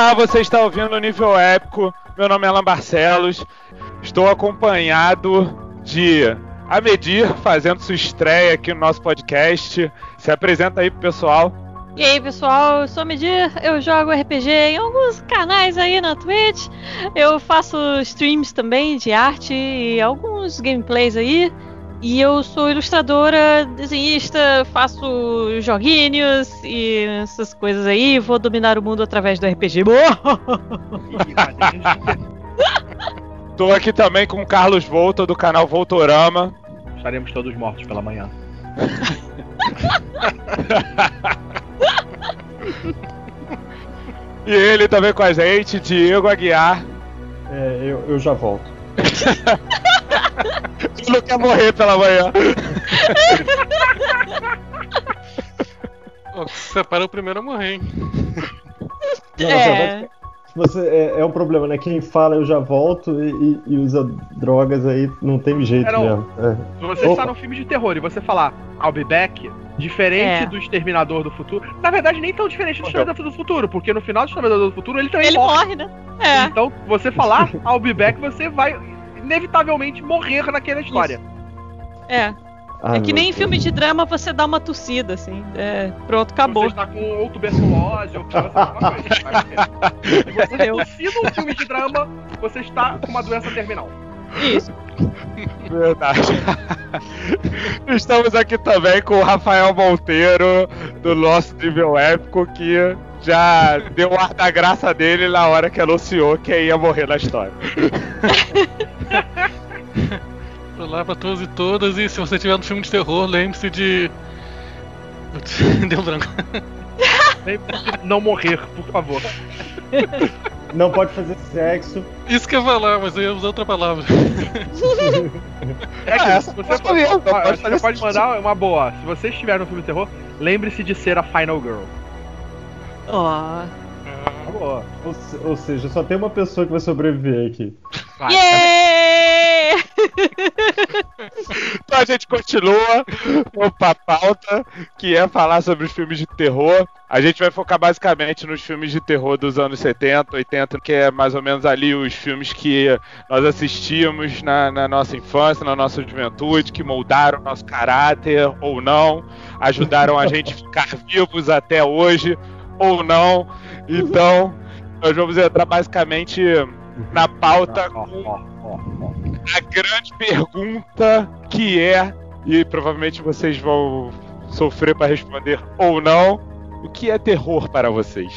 Olá, você está ouvindo o Nível Épico. Meu nome é Alan Barcelos. Estou acompanhado de a Medir fazendo sua estreia aqui no nosso podcast. Se apresenta aí pro pessoal. E aí pessoal, eu sou Medir, eu jogo RPG em alguns canais aí na Twitch. Eu faço streams também de arte e alguns gameplays aí. E eu sou ilustradora, desenhista, faço joguinhos e essas coisas aí. Vou dominar o mundo através do RPG. Tô aqui também com o Carlos Volta do canal Voltorama. Estaremos todos mortos pela manhã. e ele também com a gente, Diego Aguiar. É, eu, eu já volto. Ele não quer morrer pela manhã. Você para o primeiro a morrer, hein? Não, é. Você, é, é, um problema, né? Quem fala eu já volto e, e, e usa drogas aí não tem jeito não. mesmo. É. Se você Opa. está num filme de terror e você falar I'll be back, diferente é. do Exterminador do Futuro, na verdade nem tão diferente do Exterminador do Futuro, porque no final do Exterminador do Futuro ele também ele morre. morre né? É. Então, você falar I'll be back, você vai inevitavelmente morrer naquela história. Isso. É. Ah, é que nem em filme de drama você dá uma tossida, assim. É, pronto, acabou. Você está com ou tuberculose ou alguma coisa. Se você é tossir num filme de drama, você está com uma doença terminal. Isso. Verdade. Estamos aqui também com o Rafael Monteiro, do nosso nível épico, que já deu o ar da graça dele na hora que anunciou que ia morrer na história. Olá pra todos e todas, e se você tiver no filme de terror, lembre-se de. Deu branco. Lembre-se de não morrer, por favor. Não pode fazer sexo. Isso que eu ia falar, mas eu ia usar outra palavra. É que ah, você, pode, pode, você pode mandar uma boa. Se você estiver no filme de terror, lembre-se de ser a Final Girl. Ó. Oh. Boa. Ou, ou, seja, só tem uma pessoa que vai sobreviver aqui. Vai. Yeah! então a gente continua com a pauta, que é falar sobre os filmes de terror. A gente vai focar basicamente nos filmes de terror dos anos 70, 80, que é mais ou menos ali os filmes que nós assistíamos na, na nossa infância, na nossa juventude, que moldaram nosso caráter ou não, ajudaram a gente ficar vivos até hoje ou não. Então, nós vamos entrar basicamente na pauta com a grande pergunta que é, e provavelmente vocês vão sofrer para responder ou não, o que é terror para vocês?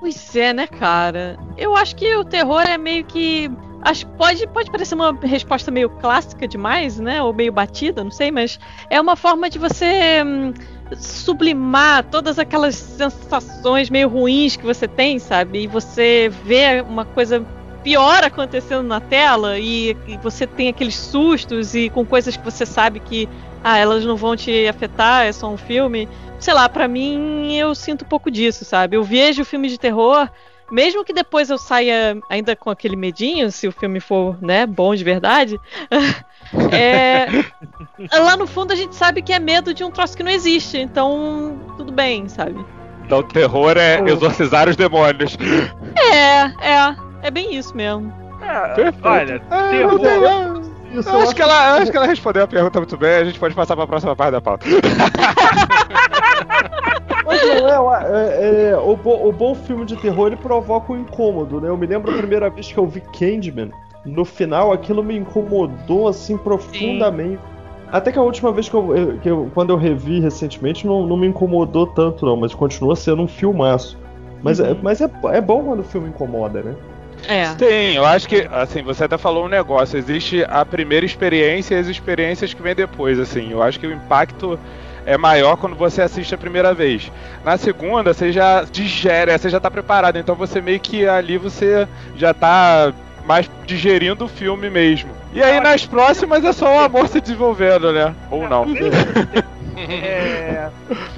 Pois é, né, cara? Eu acho que o terror é meio que. Acho pode, pode parecer uma resposta meio clássica demais, né? Ou meio batida, não sei, mas é uma forma de você hum, sublimar todas aquelas sensações meio ruins que você tem, sabe? E você vê uma coisa pior acontecendo na tela e, e, você tem aqueles sustos e com coisas que você sabe que ah, elas não vão te afetar, é só um filme. Sei lá, para mim eu sinto um pouco disso, sabe? Eu vejo filme de terror, mesmo que depois eu saia ainda com aquele medinho, se o filme for, né, bom de verdade. é, lá no fundo a gente sabe que é medo de um troço que não existe, então tudo bem, sabe? Então o terror é exorcizar os demônios. É, é. É bem isso mesmo. É, olha, é, terror. Isso, eu acho, que ela, acho que ela respondeu a pergunta muito bem, a gente pode passar para a próxima parte da pauta. Mas não é, é, é o, o, bom filme de terror ele provoca um incômodo, né? Eu me lembro a primeira vez que eu vi Candyman, no final aquilo me incomodou assim profundamente. Sim. Até que a última vez que eu, que eu, quando eu revi recentemente não, não me incomodou tanto não, mas continua sendo um filmaço. Mas, é, uhum. é, mas é, é bom quando o filme incomoda, né? É. Sim, eu acho que, assim, você até falou um negócio, existe a primeira experiência e as experiências que vem depois, assim. Eu acho que o impacto é maior quando você assiste a primeira vez. Na segunda, você já digere, você já tá preparado, então você meio que ali você já tá mais digerindo o filme mesmo. E aí nas próximas é só o amor se desenvolvendo, né? Ou não. É,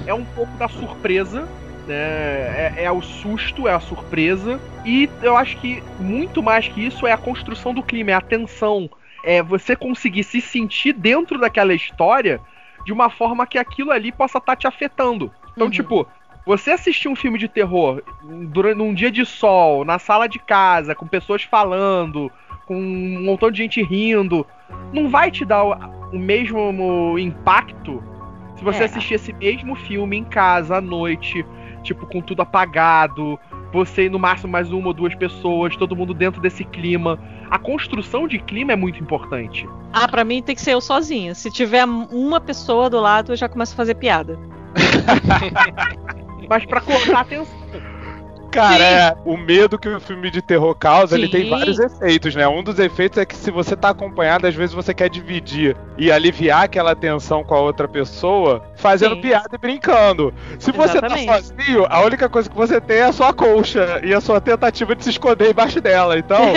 é um pouco da surpresa é, é, é, o susto, é a surpresa. E eu acho que muito mais que isso é a construção do clima, é a tensão. É você conseguir se sentir dentro daquela história de uma forma que aquilo ali possa estar tá te afetando. Então, uhum. tipo, Você assistir um filme de terror durante um dia de sol, na sala de casa, com pessoas falando, com um montão de gente rindo, não vai te dar o, o mesmo impacto se você É. assistir esse mesmo filme em casa à noite, tipo, com tudo apagado, você no máximo mais uma ou duas pessoas, todo mundo dentro desse clima. A construção de clima é muito importante. Ah, pra mim tem que ser eu sozinha. Se tiver uma pessoa do lado, eu já começo a fazer piada. Mas pra cortar a atenção. Cara, Sim. é, o medo que o filme de terror causa, ele tem Sim. vários efeitos, né? Um dos efeitos é que se você tá acompanhado, às vezes você quer dividir e aliviar aquela tensão com a outra pessoa, fazendo Sim. piada e brincando. Se você Exatamente. tá sozinho, a única coisa que você tem é a sua colcha e a sua tentativa de se esconder embaixo dela. Então,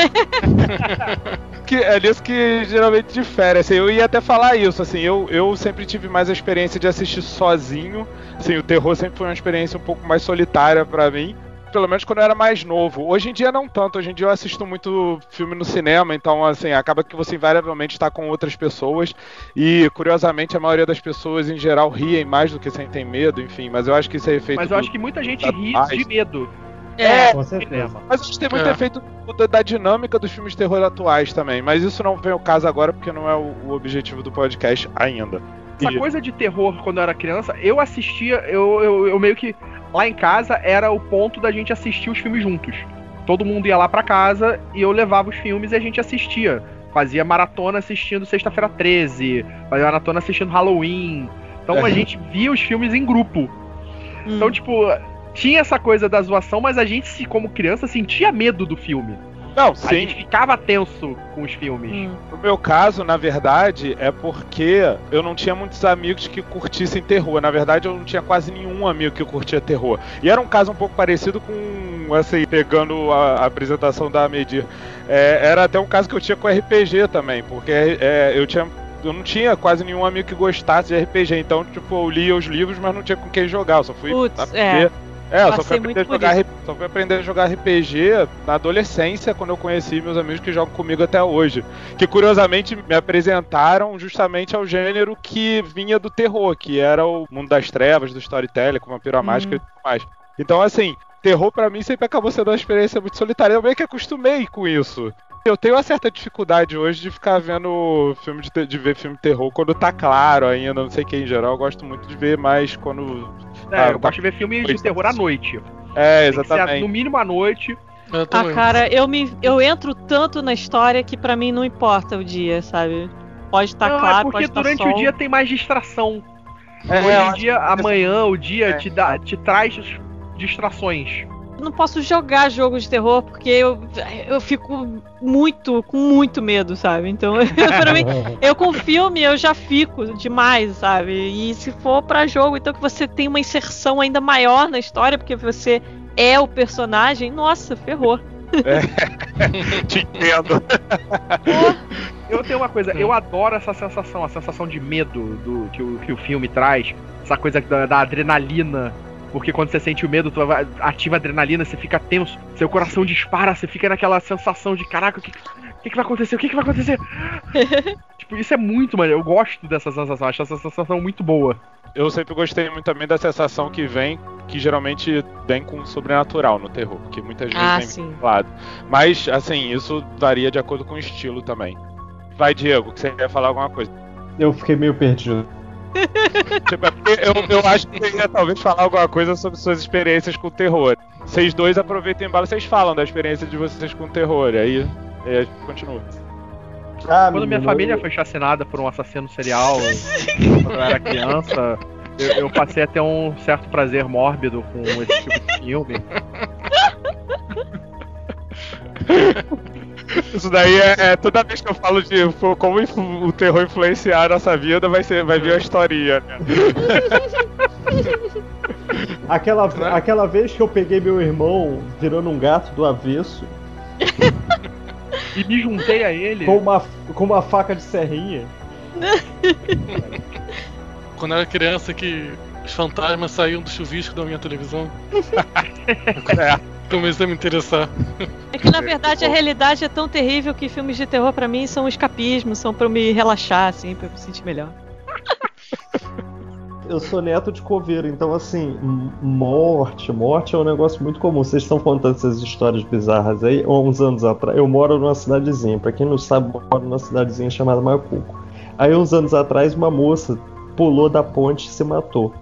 que é nisso que geralmente difere. Assim, eu ia até falar isso, assim, eu, eu sempre tive mais a experiência de assistir sozinho. Assim, o terror sempre foi uma experiência um pouco mais solitária pra mim. Pelo menos quando eu era mais novo. Hoje em dia não tanto. Hoje em dia eu assisto muito filme no cinema, então assim, acaba que você invariavelmente está com outras pessoas. E curiosamente a maioria das pessoas em geral riem mais do que sentem medo, enfim. Mas eu acho que isso é efeito. Mas eu do- acho que muita gente da ri paz. de medo. É, Com certeza. Mas acho que tem muito É. efeito da, da dinâmica dos filmes de terror atuais também. Mas isso não vem ao caso agora porque não é o, o objetivo do podcast ainda. Essa coisa de terror quando eu era criança, eu assistia, eu, eu, eu meio que. Lá em casa era o ponto da gente assistir os filmes juntos. Todo mundo ia lá pra casa e eu levava os filmes e a gente assistia. Fazia maratona assistindo Sexta-feira 13, fazia maratona assistindo Halloween. Então a É. gente via os filmes em grupo. hum, Então, tipo, tinha essa coisa da zoação, mas a gente, se- como criança, sentia medo do filme. Não, A sim. gente ficava tenso com os filmes. hum. No meu caso, na verdade, é porque eu não tinha muitos amigos que curtissem terror. Na verdade, eu não tinha quase nenhum amigo que curtia terror. E era um caso um pouco parecido com, assim, pegando a, a apresentação da Medir. É, era até um caso que eu tinha com RPG também, porque é, eu tinha. Eu não tinha quase nenhum amigo que gostasse de RPG, então, tipo, eu lia os livros, mas não tinha com quem jogar. Eu só fui Putz, aprender. É, eu só fui, aprender a jogar, só fui aprender a jogar RPG na adolescência, quando eu conheci meus amigos que jogam comigo até hoje. Que curiosamente me apresentaram justamente ao gênero que vinha do terror, que era o mundo das trevas, do storytelling, com vampiro à mágica e tudo mais. Então, assim, terror pra mim sempre acabou sendo uma experiência muito solitária. Eu meio que acostumei com isso. Eu tenho uma certa dificuldade hoje de ficar vendo filme de, de ver filme de terror quando tá claro ainda, não sei quem em geral. Eu gosto muito de ver mais quando. É, Ah, eu gosto de ver filme de terror à noite. É, Tem que ser, exatamente. no mínimo à noite. Eu Ah, cara, eu me eu entro tanto na história que pra mim não importa o dia, sabe? Pode estar não, é claro, porque pode estar durante sol. o dia tem mais distração. É, Hoje em dia, amanhã, o dia É. te, dá, te traz distrações. Eu não posso jogar jogo de terror porque eu, eu fico muito, com muito medo, sabe? Então, pra mim, eu com filme eu já fico demais, sabe? E se for pra jogo, então que você tem uma inserção ainda maior na história, porque você é o personagem, nossa, ferrou. Te entendo. Eu tenho uma coisa, eu adoro essa sensação, a sensação de medo do que o, que o filme traz, essa coisa da, da adrenalina. Porque quando você sente o medo, tu ativa a adrenalina, você fica tenso, seu coração dispara, você fica naquela sensação de caraca, o que, que, que vai acontecer? O que, que vai acontecer? tipo, isso é muito maneiro. Eu gosto dessa sensação, acho essa sensação muito boa. Eu sempre gostei muito também da sensação que vem, que geralmente vem com o sobrenatural no terror, que muitas vezes Ah, vem sim. vinculado. Mas, assim, isso varia de acordo com o estilo também. Vai, Diego, que você ia falar alguma coisa. Eu fiquei meio perdido. Tipo, é porque eu, eu acho que você ia talvez falar alguma coisa sobre suas experiências com terror. Vocês dois aproveitem embora, vocês falam da experiência de vocês com terror, aí, aí a gente continua. Ah, Quando minha menino, família foi chacinada por um assassino serial, quando eu era criança, eu, eu passei a ter um certo prazer mórbido com esse tipo de filme. Isso daí é, é toda vez que eu falo de como o terror influenciar a nossa vida, vai, ser, vai vir a historinha, né? Aquela, aquela vez que eu peguei meu irmão virando um gato do avesso E me juntei a ele. com uma, com uma faca de serrinha. Quando eu era criança que os fantasmas saíam do chuvisco da minha televisão. É. Comecei a me interessar. É que na verdade a realidade é tão terrível que filmes de terror pra mim são um escapismo, são pra eu me relaxar, assim, pra eu me sentir melhor. eu sou neto de coveiro, então assim, morte, morte é um negócio muito comum. Vocês estão contando essas histórias bizarras aí, há uns anos atrás. Eu moro numa cidadezinha, pra quem não sabe, eu moro numa cidadezinha chamada Macuco. Aí uns anos atrás, uma moça pulou da ponte e se matou.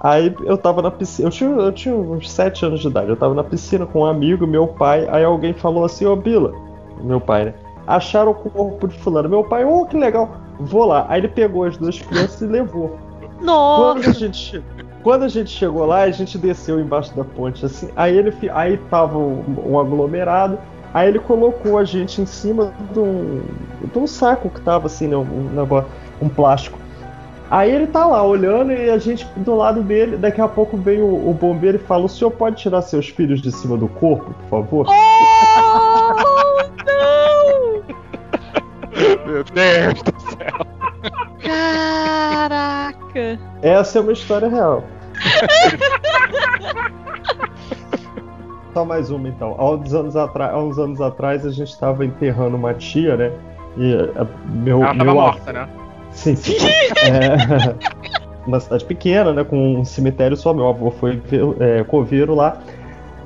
Aí eu tava na piscina, eu tinha, eu tinha uns 7 anos de idade, eu tava na piscina com um amigo, meu pai, aí alguém falou assim, ô Bila, meu pai, né? Acharam o corpo de fulano. Meu pai, oh, que legal, vou lá. Aí ele pegou as duas crianças e levou. Nossa! Quando a gente, quando a gente chegou lá, a gente desceu embaixo da ponte, assim, aí ele aí tava um, um aglomerado, aí ele colocou a gente em cima de um, de um saco que tava assim, né, um, negócio- um plástico. Aí ele tá lá olhando e a gente do lado dele, daqui a pouco veio o, o bombeiro e fala: O senhor pode tirar seus filhos de cima do corpo, por favor? Oh, não! Meu Deus do céu. Caraca! Essa é uma história real. Só mais uma então. Há uns anos, atra... Há uns anos atrás a gente estava enterrando uma tia, né? E a- meu, Ela tava meu morta, né? Sim, sim. É, uma cidade pequena, né? Com um cemitério só. Meu avô foi ver- é, coveiro lá.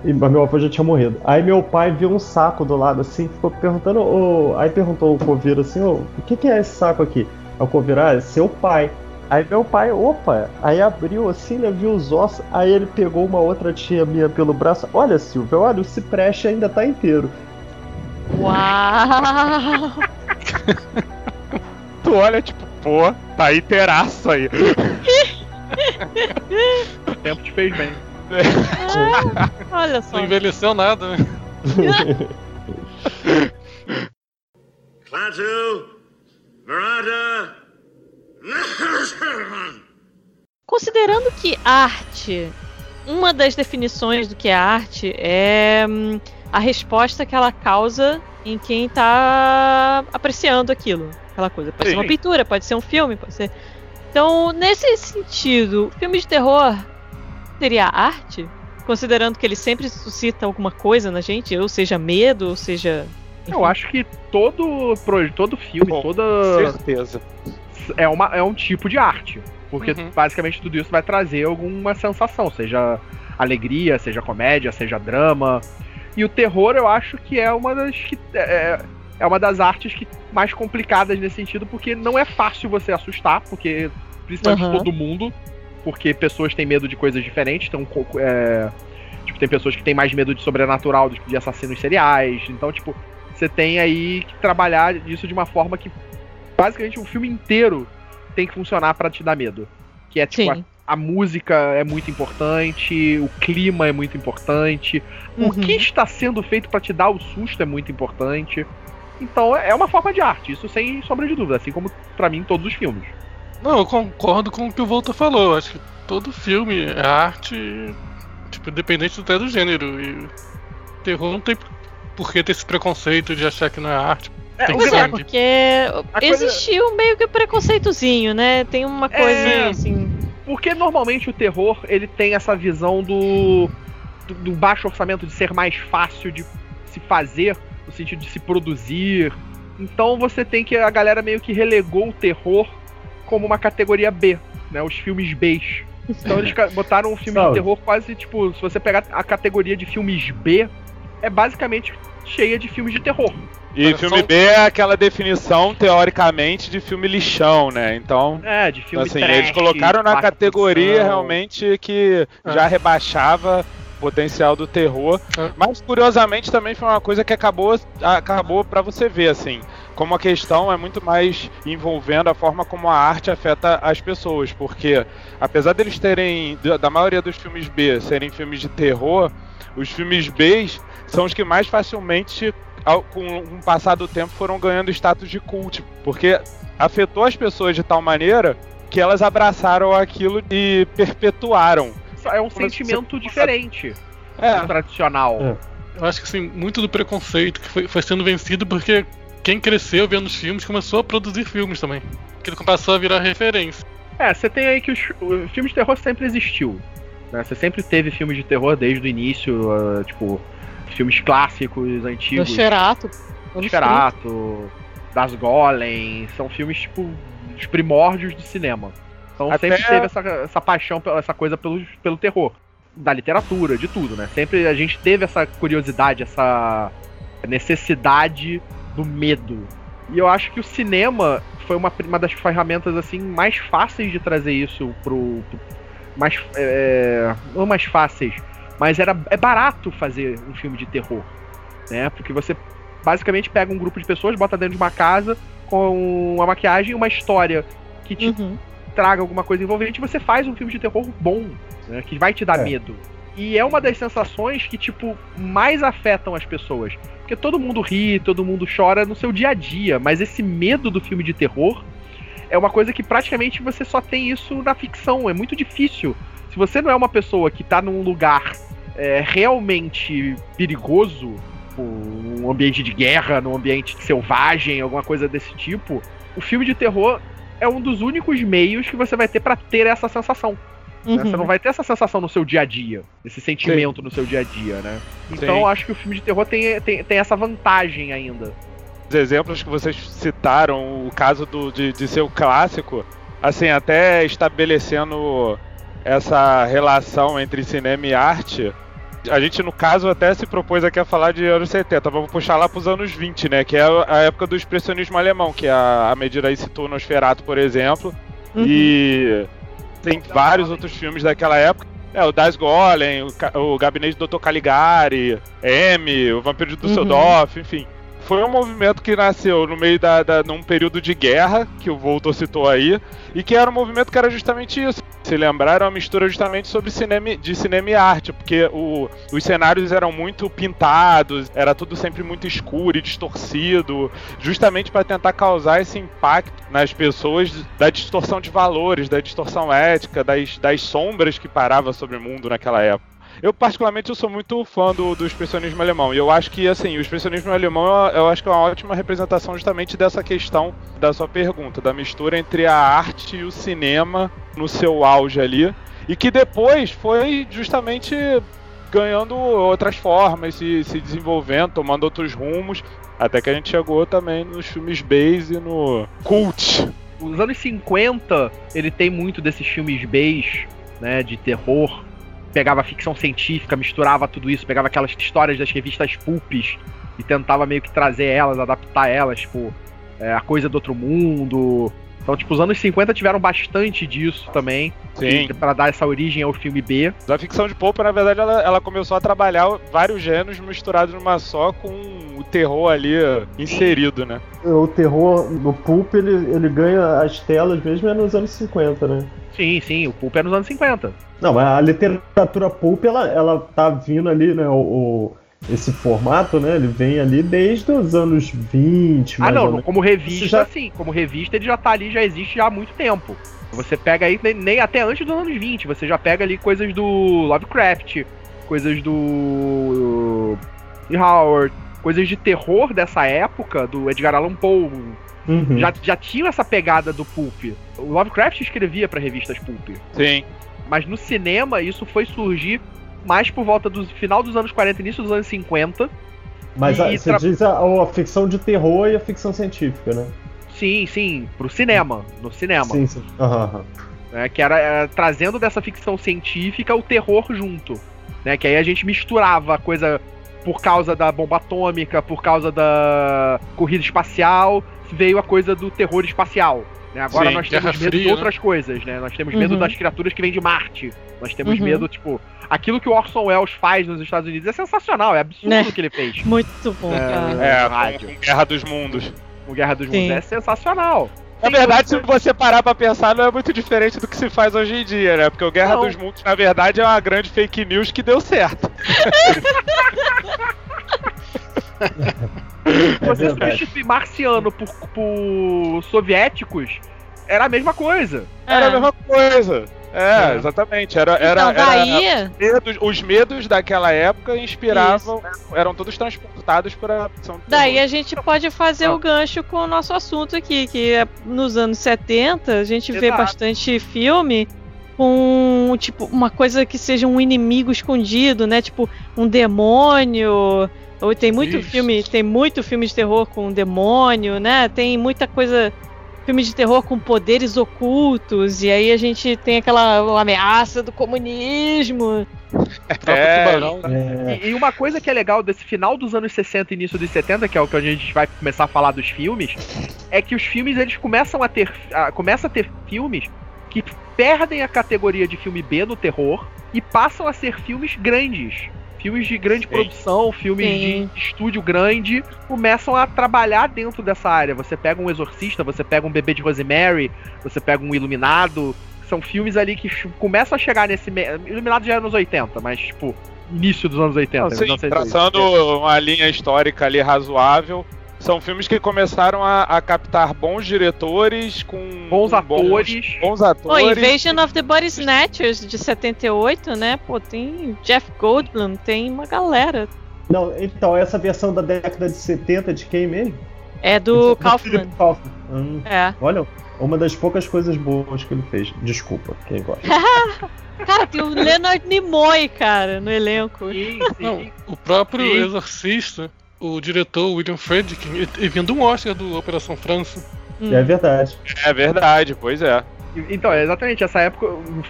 E meu avô já tinha morrido. Aí meu pai viu um saco do lado assim, ficou perguntando. aí perguntou o coveiro assim: o que, que é esse saco aqui? Aí o coveiro, ah, é seu pai. Aí meu pai, opa, aí abriu assim, né, viu os ossos, aí ele pegou uma outra tia minha pelo braço. Olha, Silvia, olha, o cipreste ainda tá inteiro. Uau! Tu olha, tipo, pô, tá inteiraço aí. O tempo te fez bem. Ah, olha só. Não envelheceu nada, né? Klaatu, Veranda. Considerando que arte, uma das definições do que é arte é hum, a resposta que ela causa em quem está apreciando aquilo, aquela coisa. Pode ser uma Sim. pintura, pode ser um filme, pode ser. Então, nesse sentido, filme de terror seria arte? Considerando que ele sempre suscita alguma coisa na gente, ou seja, medo, ou seja. Eu acho que todo, pro- todo filme, Com toda. Certeza. É, uma, é um tipo de arte. Porque Uhum. basicamente tudo isso vai trazer alguma sensação, seja alegria, seja comédia, seja drama. E o terror eu acho que é uma das que é, é uma das artes que mais complicadas nesse sentido, porque não é fácil você assustar, porque principalmente Aham. todo mundo, porque pessoas têm medo de coisas diferentes, então é, tipo, tem pessoas que têm mais medo de sobrenatural de assassinos seriais, então tipo, você tem aí que trabalhar isso de uma forma que basicamente o filme inteiro tem que funcionar pra te dar medo. Que é tipo, a, a música é muito importante, o clima é muito importante, o Uhum. que está sendo feito pra te dar o susto é muito importante. Então é uma forma de arte, isso sem sombra de dúvida, assim como pra mim todos os filmes. Não, eu concordo com o que o Volta falou. Acho que todo filme é arte, tipo, independente até do gênero. E terror não tem por que ter esse preconceito de achar que não é arte. É, Tem que é, porque coisa- existiu meio que preconceitozinho, né? Tem uma coisinha assim. Porque normalmente o terror ele tem essa visão do, do, do baixo orçamento de ser mais fácil de se fazer, no sentido de se produzir. Então você tem que. A galera meio que relegou o terror como uma categoria B, né? Os filmes Bs. Então eles botaram um filme Salve. de terror quase tipo. Se você pegar a categoria de filmes B, é basicamente cheia de filmes de terror. E Olha, filme só- B é aquela definição, teoricamente, de filme lixão, né? Então, É, de filme assim, trash, eles colocaram na categoria realmente que já rebaixava o potencial do terror. É. Mas, curiosamente, também foi uma coisa que acabou, acabou para você ver, assim. Como a questão é muito mais envolvendo a forma como a arte afeta as pessoas. Porque, apesar deles terem, da- maioria dos filmes B serem filmes de terror, os filmes B são os que mais facilmente, com o passar do tempo, foram ganhando status de cult. Porque afetou as pessoas de tal maneira que elas abraçaram aquilo e perpetuaram. É um sentimento você- diferente É, do tradicional. É. Eu acho que assim, muito do preconceito que foi, foi sendo vencido porque quem cresceu vendo os filmes começou a produzir filmes também. Que ele passou a virar referência. É, você tem aí que os, o filme de terror sempre existiu. Né? Você sempre teve filmes de terror desde o início, ah, tipo, filmes clássicos, antigos. Nosferatu. Nosferatu, Das Golem, são filmes, tipo, os primórdios do cinema. Então Até- sempre teve essa, essa paixão, pela- essa coisa pelo, pelo terror. Da literatura, de tudo, né? Sempre a gente teve essa curiosidade, essa necessidade do medo. E eu acho que o cinema foi uma, uma das ferramentas assim mais fáceis de trazer isso pro. pro- mais, é, não mais fáceis, mas era, é barato fazer um filme de terror. Né? Porque você basicamente pega um grupo de pessoas, bota dentro de uma casa com uma maquiagem e uma história que te Uhum. Traga alguma coisa envolvente, você faz um filme de terror bom, né, que vai te dar É. medo. E é uma das sensações que, tipo, mais afetam as pessoas. Porque todo mundo ri, todo mundo chora no seu dia a dia, mas esse medo do filme de terror é uma coisa que praticamente você só tem isso na ficção. É muito difícil. Se você não é uma pessoa que tá num lugar é, realmente perigoso, tipo, um ambiente de guerra, num ambiente selvagem, alguma coisa desse tipo, o filme de terror é um dos únicos meios que você vai ter pra ter essa sensação. né? Uhum. Você não vai ter essa sensação no seu dia a dia, esse sentimento no seu dia a dia, né? Então Sim. eu acho que o filme de terror tem, tem, tem essa vantagem ainda. Os exemplos que vocês citaram, o caso do, de, de ser o clássico, assim, até estabelecendo essa relação entre cinema e arte, a gente, no caso, até se propôs aqui a falar de anos 70. Vamos puxar lá pros anos 20, né? Que é a época do expressionismo alemão, que a, a medida aí citou Nosferatu, por exemplo. Uhum. E tem vários outros filmes daquela época. É, o Das Golem, o, o Gabinete do Dr. Caligari, M, o Vampiro de Dusseldorf, enfim. Foi um movimento que nasceu no meio da, da num período de guerra, que o Voltor citou aí, e que era um movimento que era justamente isso. Se lembrar, era uma mistura justamente sobre cinema, de cinema e arte, porque o- os cenários eram muito pintados, era tudo sempre muito escuro e distorcido, justamente para tentar causar esse impacto nas pessoas da distorção de valores, da distorção ética, das, das sombras que parava sobre o mundo naquela época. Eu, particularmente, eu sou muito fã do, do expressionismo alemão. E eu acho que, assim, o expressionismo alemão, eu, eu acho que é uma ótima representação justamente dessa questão da sua pergunta, da mistura entre a arte e o cinema no seu auge ali. E que depois foi justamente ganhando outras formas, se, se desenvolvendo, tomando outros rumos. Até que a gente chegou também nos filmes base e no cult. Os anos 50, ele tem muito desses filmes Bs, né, de terror. Pegava ficção científica, misturava tudo isso, pegava aquelas histórias das revistas pulps e tentava meio que trazer elas, adaptar elas, tipo, é, a coisa do outro mundo. Então, tipo, os anos 50 tiveram bastante disso também, Sim. para dar essa origem ao filme B. A ficção de Popa, na verdade, ela, ela começou a trabalhar vários gêneros misturados numa só, com o terror ali inserido, né? O terror no Pulp, ele, ele ganha as telas mesmo é nos anos 50, né? Sim, sim, o Pulp é nos anos 50. Não, mas a literatura Pulp, ela, ela tá vindo ali, né? O, o- esse formato, né? Ele vem ali desde os anos 20, Ah, mais ou não, menos. como revista, já- sim. Como revista, ele já tá ali, já existe já há muito tempo. Você pega aí, nem, nem até antes dos anos 20, você já pega ali coisas do Lovecraft, coisas do. Howard, coisas de terror dessa época, do Edgar Allan Poe. Uhum. Já, já tinha essa pegada do Pulp. O Lovecraft escrevia pra revistas Pulp. Sim. Mas no cinema, isso foi surgir mais por volta do final dos anos 40 início dos anos 50. Mas a- e você tra- diz a, a ficção de terror e a ficção científica, né? Sim, sim, pro cinema. No cinema. Sim, sim. Aham. né, que era, era trazendo dessa ficção científica o terror junto, né, que aí a gente misturava a coisa por causa da bomba atômica, por causa da corrida espacial, veio a coisa do terror espacial. Né? Agora Sim, nós Guerra temos medo de Fria, outras coisas, né? Nós temos medo Uhum. das criaturas que vêm de Marte. Nós temos Uhum. medo, tipo, aquilo que o Orson Welles faz nos Estados Unidos é sensacional, é absurdo Né? o que ele fez. Muito bom, É. cara. É, rádio. com, com Guerra dos Mundos. O Guerra dos Sim. Mundos é sensacional. Na verdade, se você parar pra pensar, não é muito diferente do que se faz hoje em dia, né? Porque o Guerra Não. dos Mundos, na verdade, é uma grande fake news que deu certo. É você substituir marciano por, por soviéticos, era a mesma coisa. Era a É. mesma coisa. É, É. exatamente. Era, era, Então, daí, era medos- os medos daquela época inspiravam, eram todos transportados para daí a gente pode fazer Ah. o gancho com o nosso assunto aqui, que é nos anos 70 a gente vê Exato. bastante filme com tipo uma coisa que seja um inimigo escondido, né? Tipo um demônio. Ou tem muito Isso. filme, tem muito filme de terror com um demônio, né? Tem muita coisa filme de terror com poderes ocultos, e aí a gente tem aquela ameaça do comunismo. É. É, E, e uma coisa que é legal desse final dos anos 60 e início dos 70, que é o que a gente vai começar a falar dos filmes, é que os filmes eles começam a ter a, começa a ter filmes que perdem a categoria de filme B no terror e passam a ser filmes grandes. Filmes de grande Sim. produção, filmes Sim. de estúdio grande, começam a trabalhar dentro dessa área. Você pega um Exorcista, você pega um Bebê de Rosemary, você pega um Iluminado. São filmes ali que começam a chegar nesse. me- Iluminado já é anos 80, mas, tipo, início dos anos 80. Não, sim, 1980. traçando uma linha histórica ali razoável. São filmes que começaram a, a captar bons diretores com Bons com atores. Bons, Pô, atores. Invasion of the Body Snatchers de 78, né? Pô, tem Jeff Goldblum, tem uma galera. Não, então, essa versão da década de 70 de quem mesmo? É do Kaufman. Kaufman. Hum, É. olha, uma das poucas coisas boas que ele fez. Desculpa, quem gosta. Cara, tem o Leonard Nimoy, cara, no elenco. Sim, sim. Não, o próprio Sim. Exorcista, o diretor William Friedkin, ele, ele vindo um Oscar do Operação França. Hum. É verdade. É verdade, pois é. Então, é exatamente, essa época,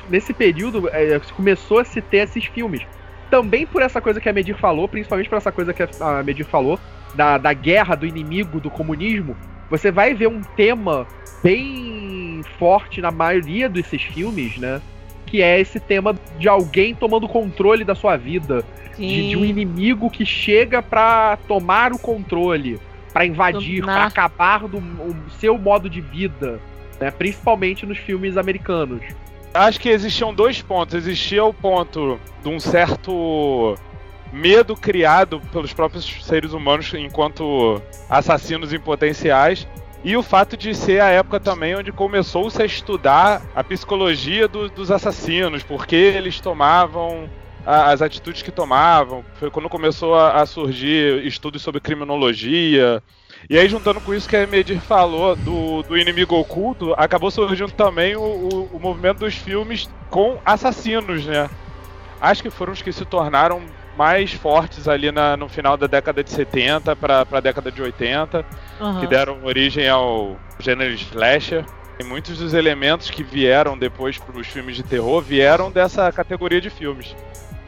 nesse período, é, começou a se ter esses filmes. Também por essa coisa que a Medir falou, principalmente por essa coisa que a Medir falou, da, da guerra, do inimigo, do comunismo, você vai ver um tema bem forte na maioria desses filmes, né? Que é esse tema de alguém tomando controle da sua vida. De, de um inimigo que chega pra tomar o controle, pra invadir, pra Dominar. acabar do o seu modo de vida, né? Principalmente nos filmes americanos. Acho que existiam dois pontos. Existia o ponto de um certo medo criado pelos próprios seres humanos enquanto assassinos em potenciais. E o fato de ser a época também onde começou-se a estudar a psicologia do- dos assassinos, porque eles tomavam a- as atitudes que tomavam. Foi quando começou a, a surgir estudos sobre criminologia. E aí, juntando com isso que a Medir falou do, do inimigo oculto, acabou surgindo também o, o- o movimento dos filmes com assassinos, né? Acho que foram os que se tornaram mais fortes ali na- no final da década de 70 para a década de 80 Aham. que deram origem ao gênero slasher. E muitos dos elementos que vieram depois para os filmes de terror vieram dessa categoria de filmes.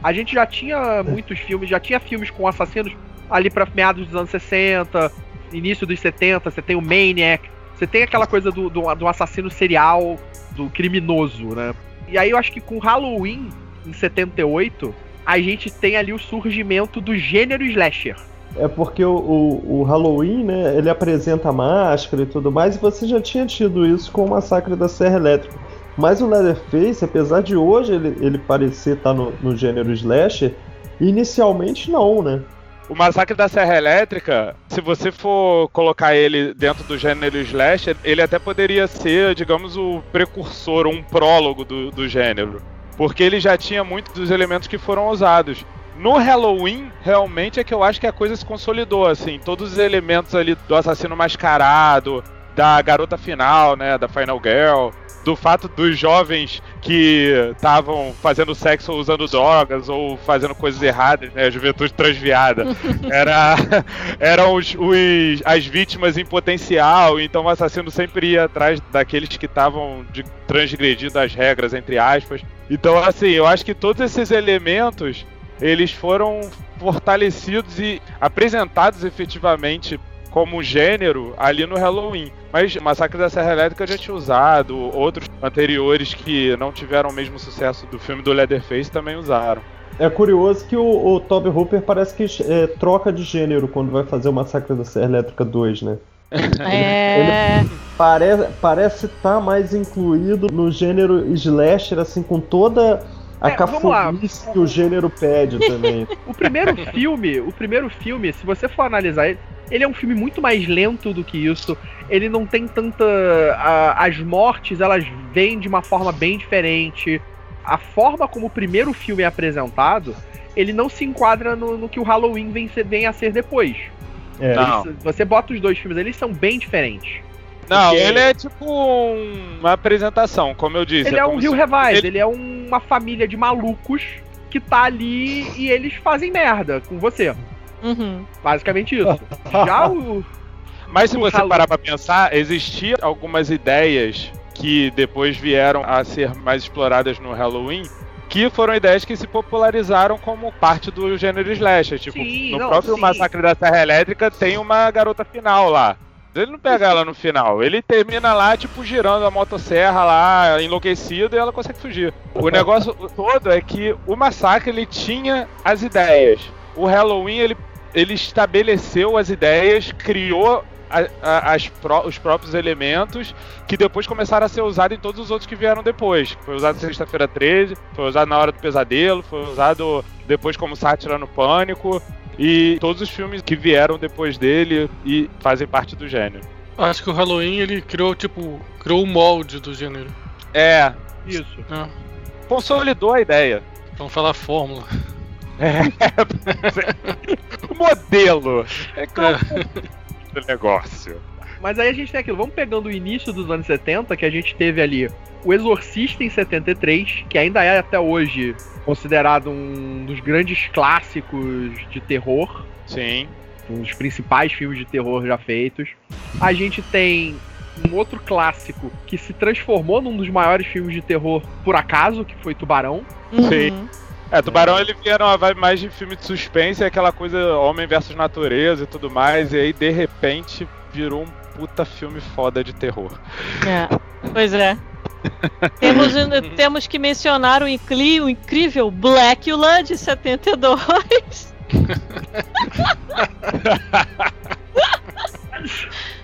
A gente já tinha muitos filmes, já tinha filmes com assassinos ali pra meados dos anos 60, início dos 70, você tem o Maniac, você tem aquela coisa do, do, do assassino serial, do criminoso, né? E aí eu acho que com Halloween, em 78, a gente tem ali o surgimento do gênero slasher. É porque o, o, o Halloween, né, ele apresenta máscara e tudo mais, e você já tinha tido isso com o Massacre da Serra Elétrica. Mas o Leatherface, apesar de hoje ele, ele parecer estar no, no gênero slasher, inicialmente não, né? O Massacre da Serra Elétrica, se você for colocar ele dentro do gênero slasher, ele até poderia ser, digamos, o precursor, um prólogo do, do gênero. Porque ele já tinha muitos dos elementos que foram usados. No Halloween, realmente é que eu acho que a coisa se consolidou, assim. Todos os elementos ali do assassino mascarado, da garota final, né, da Final Girl, do fato dos jovens que estavam fazendo sexo ou usando drogas ou fazendo coisas erradas, né, a juventude transviada. Era, eram os, os- as vítimas em potencial, então o assassino sempre ia atrás daqueles que estavam transgredindo as regras, entre aspas. Então, assim, eu acho que todos esses elementos eles foram fortalecidos e apresentados efetivamente como gênero ali no Halloween. Mas Massacre da Serra Elétrica já tinha usado, outros anteriores que não tiveram o mesmo sucesso do filme do Leatherface também usaram. É curioso que o, o Toby Hooper parece que é, troca de gênero quando vai fazer o Massacre da Serra Elétrica 2, né? É. Parece parece estar mais incluído no gênero slasher, assim, com toda a É, cafonice que o gênero pede também. O primeiro filme, o primeiro filme, se você for analisar ele, ele é um filme muito mais lento do que isso. Ele não tem tanta. a- as mortes, elas vêm de uma forma bem diferente. A forma como o primeiro filme é apresentado, ele não se enquadra no, no que o Halloween vem, ser- vem a ser depois. É. Eles- você bota os dois filmes, eles são bem diferentes. Não, Porque- ele é tipo um- uma apresentação, como eu disse. Ele é um como Rio se- Revise, ele- ele é uma família de malucos que tá ali e eles fazem merda com você. Uhum. Basicamente isso. Já o. Mas se O você Halloween- parar pra pensar, existiam algumas ideias que depois vieram a ser mais exploradas no Halloween, que foram ideias que se popularizaram como parte do gênero slasher. Tipo, Sim, no não, próprio sim. Massacre da Serra Elétrica tem uma garota final lá. Ele não pega ela no final, ele termina lá, tipo, girando a motosserra lá, enlouquecido, e ela consegue fugir. O negócio todo é que o massacre ele tinha as ideias. O Halloween ele, ele estabeleceu as ideias, criou a- a- as pró- os próprios elementos que depois começaram a ser usados em todos os outros que vieram depois. Foi usado sexta-feira 13, foi usado na hora do pesadelo, foi usado depois como sátira no pânico. E todos os filmes que vieram depois dele e fazem parte do gênero. Acho que o Halloween ele criou, tipo, criou o molde do gênero. É, Isso. né? consolidou a ideia. Vamos falar fórmula. O modelo. É como o negócio. Mas aí a gente tem aquilo, vamos pegando o início dos anos 70, que a gente teve ali o Exorcista em 73, que ainda é até hoje considerado um dos grandes clássicos de terror, Sim. um dos principais filmes de terror já feitos. A gente tem um outro clássico que se transformou num dos maiores filmes de terror por acaso, que foi Tubarão. Sim. Uhum. É, Tubarão ele vieram uma vibe mais de filme de suspense, aquela coisa homem versus natureza e tudo mais, e aí de repente virou um puta filme foda de terror. É, pois é. temos, temos que mencionar o, incli- o incrível Blackula de 72.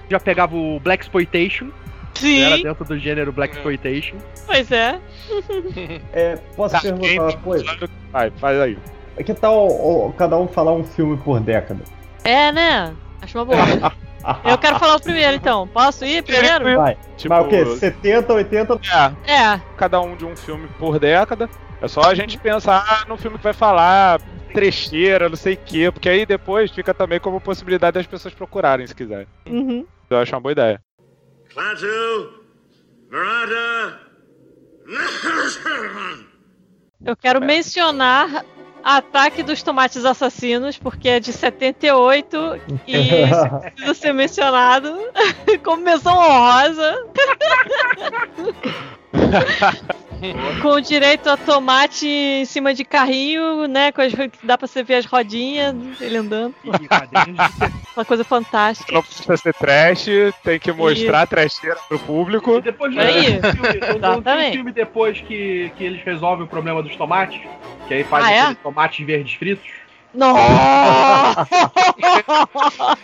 Já pegava o Black Exploitation, que era Sim, dentro do gênero Black Exploitation. pois é. É, posso Tá, perguntar uma coisa? Vai, faz aí. Que tal ó, cada um falar um filme por década? É, né? Acho uma boa. Eu quero falar o primeiro, então. Posso ir primeiro? Vai. Tipo, Mas o quê? 70, 80? é, É. cada um de um filme por década. É só a gente pensar no filme que vai falar trecheira, não sei o quê, porque aí depois fica também como possibilidade das pessoas procurarem, se quiserem. Uhum. Eu acho uma boa ideia. Klaatu, Veranda. Eu quero mencionar Ataque dos Tomates Assassinos, porque é de 78 e precisa ser mencionado como menção honrosa. Com direito a tomate em cima de carrinho, né? Com as, dá pra você ver as rodinhas, ele andando. E Uma coisa fantástica. Não precisa ser trash, tem que mostrar a trecheira pro público. E depois não tem um filme, não- tem um filme depois que, que eles resolvem o problema dos tomates? Que aí faz Ah, é? aqueles tomates verdes fritos? Nossa!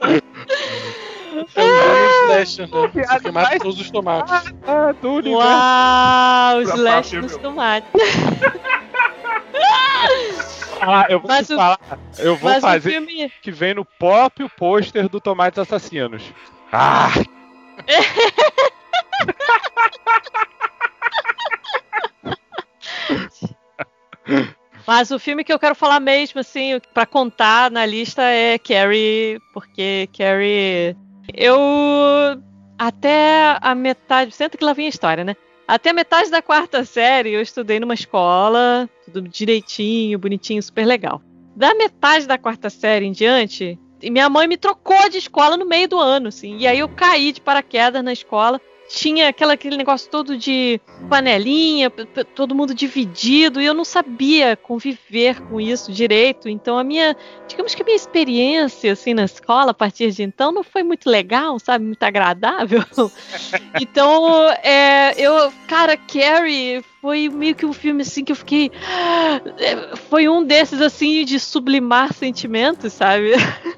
É um grande slasher, né? Você mata todos os tomates. Ah, do universo. Uau! Slash nos tomates. Ah, eu vou Mas te o- falar. Eu vou o fazer filme. que vem no próprio pôster do Tomates Assassinos. Ah! Mas o filme que eu quero falar mesmo, assim, pra contar na lista é Carrie, porque Carrie. Eu. Até a metade. Senta que lá vem a história, né? Até metade da quarta série eu estudei numa escola, tudo direitinho, bonitinho, super legal. Da metade da quarta série em diante, minha mãe me trocou de escola no meio do ano, assim. E aí eu caí de paraquedas na escola. Tinha aquela, aquele negócio todo de panelinha, todo mundo dividido, e eu não sabia conviver com isso direito. Então a minha, digamos que a minha experiência assim na escola a partir de então não foi muito legal, sabe, muito agradável. então, é, eu, cara, Carrie foi meio que um filme assim que eu fiquei, é, foi um desses assim de sublimar sentimentos, sabe?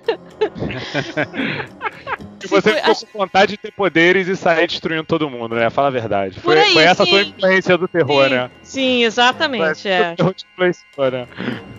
E você ficou com vontade de ter poderes e sair destruindo todo mundo, né? Fala a verdade. Foi, aí, foi essa a sua sim. influência do terror, sim, né? sim, exatamente, é. terror né?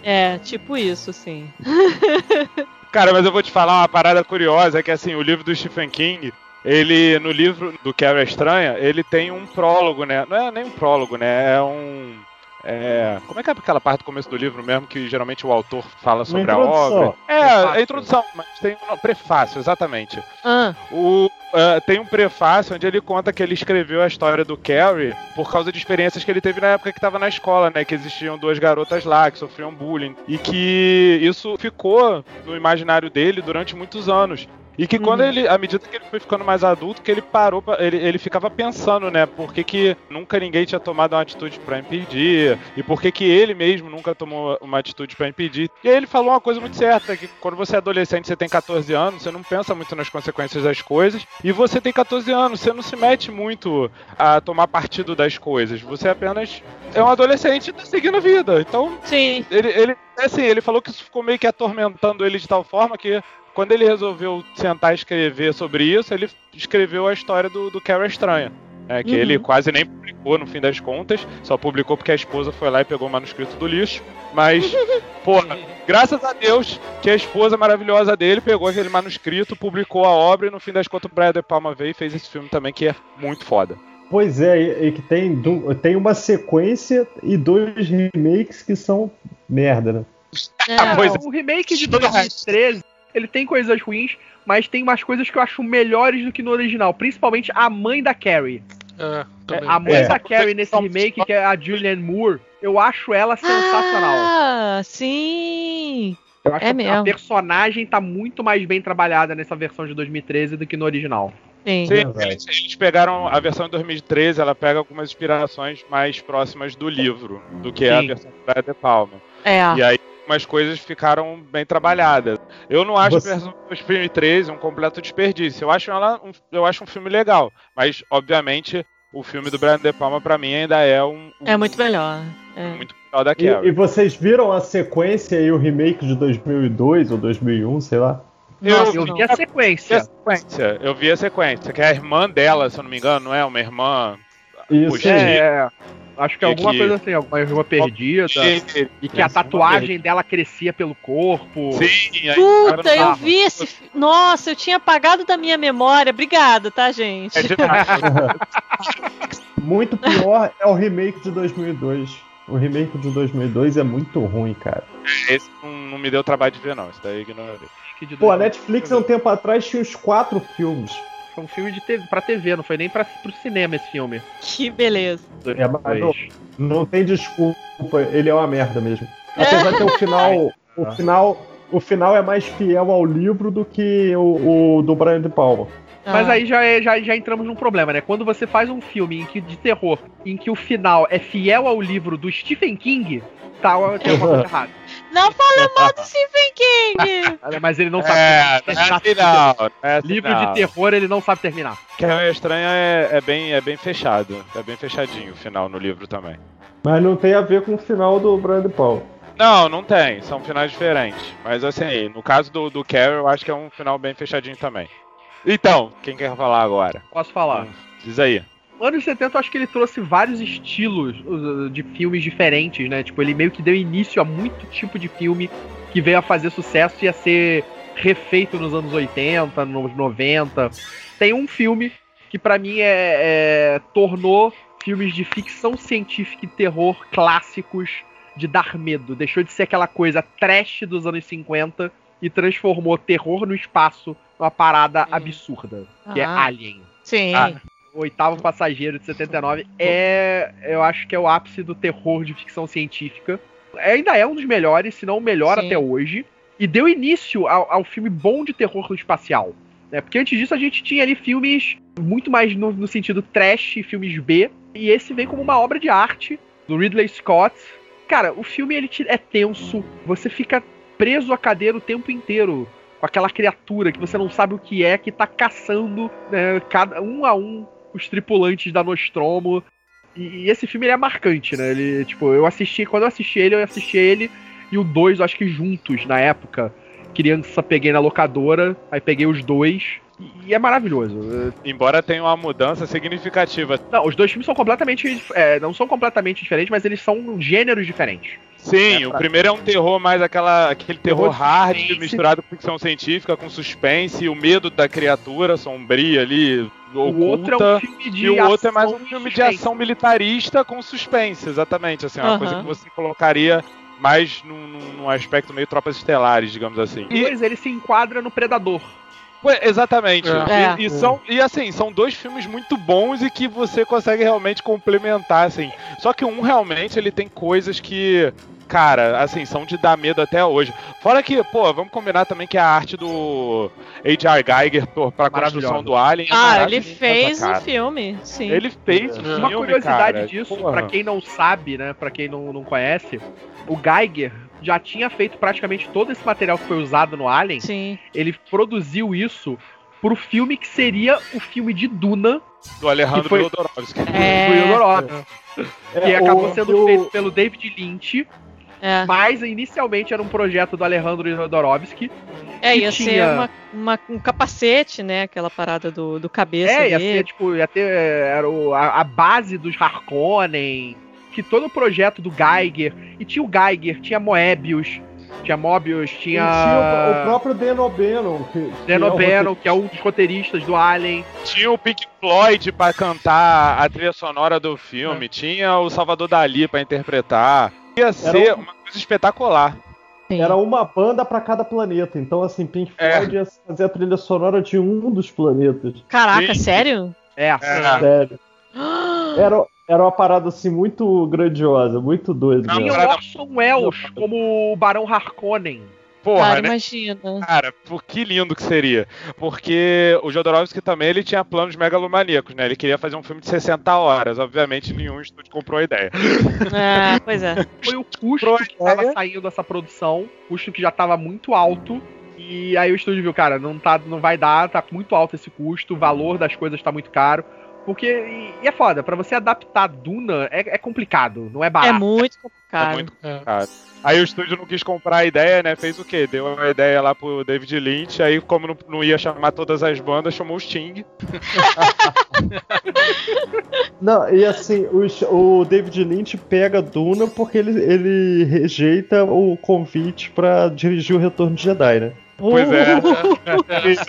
É, tipo isso, sim. Cara, mas eu vou te falar uma parada curiosa, é que assim, o livro do Stephen King, ele, no livro do Carrie Estranha, ele tem um prólogo, né? Não é nem um prólogo, né? É um... é, como é que é aquela parte do começo do livro mesmo que geralmente o autor fala sobre a introdução. obra? É, Prefácio. a introdução, mas tem um prefácio, exatamente. Ah, O, ah, tem um prefácio onde ele conta que ele escreveu a história do Carrie por causa de experiências que ele teve na época que estava na escola, né? Que existiam duas garotas lá que sofriam bullying. E que isso ficou no imaginário dele durante muitos anos. E que quando ele, à medida que ele foi ficando mais adulto, que ele parou, pra, ele, ele ficava pensando, né, por que, que nunca ninguém tinha tomado uma atitude pra impedir, e por que que ele mesmo nunca tomou uma atitude pra impedir. E aí ele falou uma coisa muito certa, que quando você é adolescente, você tem 14 anos, você não pensa muito nas consequências das coisas, e você tem 14 anos, você não se mete muito a tomar partido das coisas, você apenas é um adolescente e tá seguindo a vida. Então, sim. ele, ele, assim, ele falou que isso ficou meio que atormentando ele de tal forma que quando ele resolveu sentar e escrever sobre isso, ele escreveu a história do, do Carrie Estranha. É, que Uhum. ele quase nem publicou no fim das contas, só publicou porque a esposa foi lá e pegou o manuscrito do lixo. Mas, porra, graças a Deus que a esposa maravilhosa dele pegou aquele manuscrito, publicou a obra e no fim das contas o Brian De Palma veio e fez esse filme também, que é muito foda. Pois é, e, que tem, tem uma sequência e dois remakes que são merda, né? É, Pois é. o remake de 2013, ele tem coisas ruins, mas tem umas coisas que eu acho melhores do que no original, principalmente a mãe da Carrie. É, É. A mãe É. da Carrie nesse remake, que é a Julianne Moore, eu acho ela sensacional. Ah, sim. Eu acho é que a mesmo. personagem tá muito mais bem trabalhada nessa versão de 2013 do que no original. Sim. Sim, eles, eles pegaram a versão de 2013, ela pega algumas inspirações mais próximas do livro do que a Sim. versão do Brian De Palma. É. E aí algumas coisas ficaram bem trabalhadas. Eu não acho Você- a versão de 2013 um completo desperdício. Eu acho ela um, eu acho um filme legal, mas obviamente o filme do Brian De Palma pra mim ainda é um, um É muito melhor. É. muito melhor da E, e vocês viram a sequência e o remake de 2002 ou 2001, sei lá? Nossa, Eu não. vi a sequência. sequência, eu vi a sequência, que é a irmã dela, se eu não me engano, não é uma irmã Isso. É, é. acho que é E alguma que- coisa assim, alguma irmã perdida. E, E que a tatuagem dela crescia pelo corpo. Sim, aí Puta, eu tava. vi esse. Nossa, eu tinha apagado da minha memória. Obrigada, tá, gente? É. Muito pior é o remake de 2002. O remake de 2002 é muito ruim, cara. Esse não, não me deu trabalho de ver, não. Isso daí eu ignorei. Acho que de Pô, a 2000. Netflix há um tempo atrás tinha uns quatro filmes. Foi um filme de TV, pra TV, não foi nem pra, pro cinema esse filme. Que beleza. É, mas 2002. Não tem desculpa, ele é uma merda mesmo. Apesar de ter o final. O final. O final é mais fiel ao livro do que o, o do Brian De Palma. Mas Ah. aí já, é- já, já entramos num problema, né? Quando você faz um filme em que, de terror em que o final é fiel ao livro do Stephen King, tá, tem alguma coisa errada. Não fala mal do Stephen King! Mas ele não sabe É, não é terminar assim é assim Livro não. de terror ele não sabe terminar. Que é estranha é, é bem, é bem fechado. É bem fechadinho o final no livro também. Mas não tem a ver com o final do Brian De Palma. Não, não tem. São finais diferentes. Mas assim, no caso do, do Carol, eu acho que é um final bem fechadinho também. Então, quem quer falar agora? Posso falar? Diz aí. Anos 70, eu acho que ele trouxe vários estilos uh, de filmes diferentes, né? Tipo, ele meio que deu início a muito tipo de filme que veio a fazer sucesso e a ser refeito nos anos 80, nos 90. Tem um filme que pra mim é, é- tornou filmes de ficção científica e terror clássicos de dar medo. Deixou de ser aquela coisa trash dos anos 50 e transformou terror no espaço numa parada absurda, que é Ah. Alien. Sim. Ah. Oitavo Passageiro de 79 é, eu acho que é o ápice do terror de ficção científica. Ainda é um dos melhores, se não o melhor Sim. até hoje. E deu início ao, ao filme bom de terror espacial. Né? Porque antes disso a gente tinha ali filmes muito mais no, no sentido trash, filmes B. E esse vem como uma obra de arte do Ridley Scott. Cara, o filme ele te- é tenso. Você fica preso à cadeira o tempo inteiro com aquela criatura que você não sabe o que é, que tá caçando né, cada um a um os tripulantes da Nostromo. E, e esse filme é marcante, né? Ele, tipo, eu assisti, quando eu assisti ele, eu assisti ele e o dois, acho que juntos na época. Criança, peguei na locadora, aí peguei os dois. E, é maravilhoso. Embora tenha uma mudança significativa. Não, os dois filmes são completamente. é, não são completamente diferentes, mas eles são gêneros diferentes. Sim, É o pra- primeiro é um terror mais aquela, aquele terror Terror hard suspense. misturado com ficção científica, com suspense, e o medo da criatura sombria ali, O outro é oculta. um filme de E o outro é mais um filme de ação militarista com suspense, exatamente. Assim, uma Aham. coisa que você colocaria mais num, num- aspecto meio tropas estelares, digamos assim. E, Dois, ele se enquadra no Predador. Ué, exatamente. É. E, e são, e assim, são dois filmes muito bons e que você consegue realmente complementar, assim. Só que um realmente ele tem coisas que, cara, assim, são de dar medo até hoje. Fora que, pô, vamos combinar também que a arte do H.R. Geiger pô, pra construção do Alien. é Ah, ele fez cara. um filme, sim. Ele fez É. um Uma filme, curiosidade cara. disso, Porra. pra quem não sabe, né, Pra quem não, não conhece, o Geiger já tinha feito praticamente todo esse material que foi usado no Alien. Sim. Ele produziu isso pro filme que seria o filme de Duna do Alejandro foi- Jodorowsky. É. do É, que acabou o- sendo o- feito pelo David Lynch, É, mas inicialmente era um projeto do Alejandro Jodorowsky. é que ia ser tinha- uma, uma- um capacete, né? Aquela parada do, do cabeça É, ia dele. ser tipo, ia ter era o- a, a base dos Harkonnen, que todo o projeto do Geiger, e tinha o Geiger, tinha Moebius, tinha Mobius, e tinha, tinha o, o próprio que, que Dan é que é um dos roteiristas do Alien. Tinha o Pink Floyd pra cantar a trilha sonora do filme. Tinha o Salvador Dali pra interpretar. Ia ser um- uma coisa espetacular. Sim. Era uma banda pra cada planeta. Então, assim, Pink É. Floyd ia fazer a trilha sonora de um dos planetas. Caraca, Sim. sério? É, É. Sério. Era, era uma parada, assim, muito grandiosa, muito doida. Não, tinha mesmo. Orson Welles como o Barão Harkonnen. Porra, Cara, né? imagina. Cara, pô, que lindo que seria. Porque o Jodorowsky também ele tinha planos megalomaníacos, né? Ele queria fazer um filme de 60 horas. Obviamente, nenhum estúdio comprou a ideia. É, pois é. Foi o custo que estava saindo essa produção, custo que já estava muito alto. E aí o estúdio viu, cara, não, tá, não vai dar, tá muito alto esse custo, o valor das coisas tá muito caro. Porque, e, e é foda, pra você adaptar Duna é, é complicado, não é É barato. muito É complicado. muito É. caro. Aí o estúdio não quis comprar a ideia, né? Fez o quê? Deu uma ideia lá pro David Lynch. Aí, como não, não ia chamar todas as bandas, chamou o Sting. Não, e assim, o, o David Lynch pega Duna porque ele, ele rejeita o convite pra dirigir o Retorno de Jedi, né? Pois é. Isso,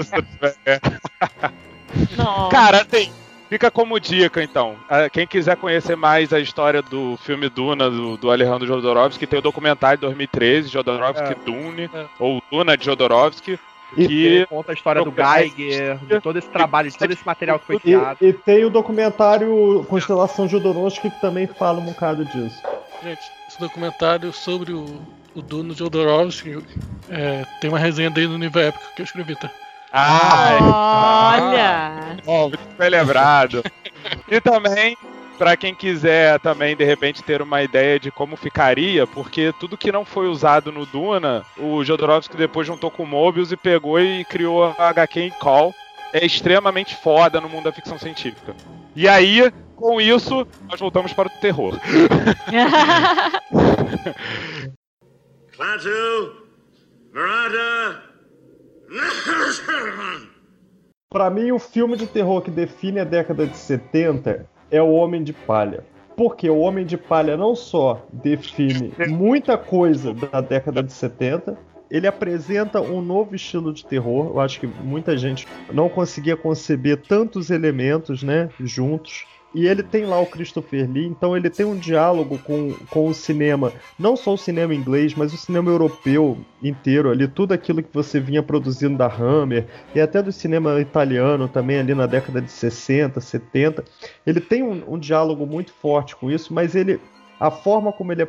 é. Cara, assim, fica como dica então. Ah, Quem quiser conhecer mais a história do filme Duna, do, do Alejandro Jodorowsky, tem o documentário de 2013, Jodorowsky É. Dune, É. ou Duna de Jodorowsky, E, que Conta a história do Geiger, de todo esse trabalho, de todo esse material que foi e, criado. e tem o documentário Constelação Jodorowsky que também fala um bocado disso. Gente, esse documentário sobre o, o Duno Jodorowsky é, tem uma resenha dele no nível épico que eu escrevi, tá? Ah, Olha! Bom, muito bem lembrado. E também, pra quem quiser também, de repente, ter uma ideia de como ficaria, porque tudo que não foi usado no Duna, o Jodorowsky depois juntou com o Mobius e pegou e criou a HQ em Call. É extremamente foda no mundo da ficção científica. E aí, com isso, nós voltamos para o terror. Klaatu, Murata. Pra mim, o filme de terror que define a década de 70 é O Homem de Palha. Porque o Homem de Palha não só define muita coisa da década de 70, ele apresenta um novo estilo de terror. Eu acho que muita gente não conseguia conceber tantos elementos, né, juntos. E ele tem lá o Christopher Lee, então ele tem um diálogo com, com o cinema, não só o cinema inglês, mas o cinema europeu inteiro ali, tudo aquilo que você vinha produzindo da Hammer, e até do cinema italiano também ali na década de 60, 70. Ele tem um, um diálogo muito forte com isso, mas ele a forma como ele,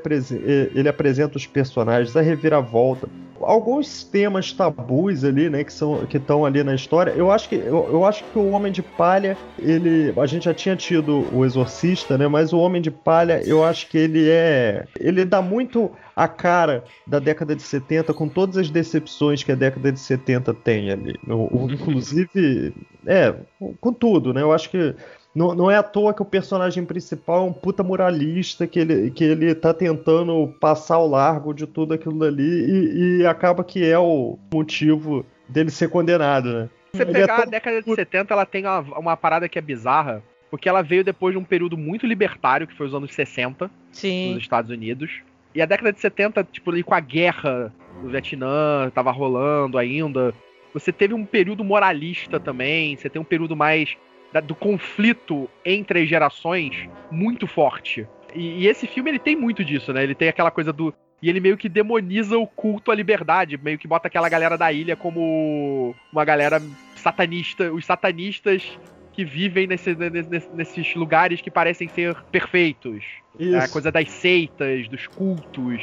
ele apresenta os personagens, a reviravolta, alguns temas tabus ali, né, que são que estão ali na história. Eu acho que eu, eu acho que o Homem de Palha, ele, a gente já tinha tido o Exorcista, né, mas o Homem de Palha, eu acho que ele é, ele dá muito a cara da década de 70 com todas as decepções que a década de 70 tem ali. O- o- inclusive, é, com tudo, né? Eu acho que não, não é à toa que o personagem principal é um puta moralista que ele, que ele tá tentando passar ao largo de tudo aquilo ali e, e acaba que é o motivo dele ser condenado, né? Se você é pegar a tão- década de 70, ela tem uma, uma parada que é bizarra, porque ela veio depois de um período muito libertário, que foi os anos 60, nos Sim. Estados Unidos. E a década de 70, tipo, ali com a guerra do Vietnã, tava rolando ainda. Você teve um período moralista também, você tem um período mais da- do conflito entre as gerações muito forte. E, e esse filme ele tem muito disso, né? Ele tem aquela coisa do. E ele meio que demoniza o culto à liberdade, meio que bota aquela galera da ilha como uma galera satanista, os satanistas que vivem nesse- nesse- nesses lugares que parecem ser perfeitos. Isso. É a coisa das seitas, dos cultos,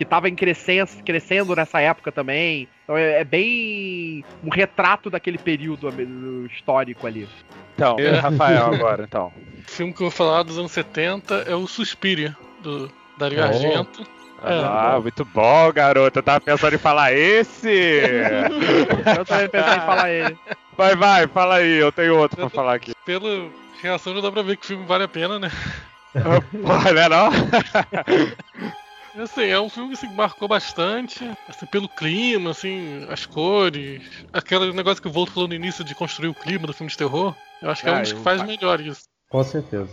que tava em crescendo, crescendo nessa época também. Então é, é bem um retrato daquele período histórico ali. Então, e Rafael agora, então. O filme que eu vou falar dos anos 70 é o Suspiria, do Dario Oh. Argento. Ah, muito bom, garoto. Eu tava pensando em falar esse. Eu também pensei em falar ele. Vai, vai, fala aí. Eu tenho outro pra falar aqui. Pela reação já dá pra ver que o filme vale a pena, né? Porra, né não? Assim, é um filme que assim, marcou bastante, assim, pelo clima, assim, as cores, aquele negócio que o Volto falou no início de construir o clima do filme de terror. Eu acho que é Ah, um dos que faz melhor isso. Com certeza.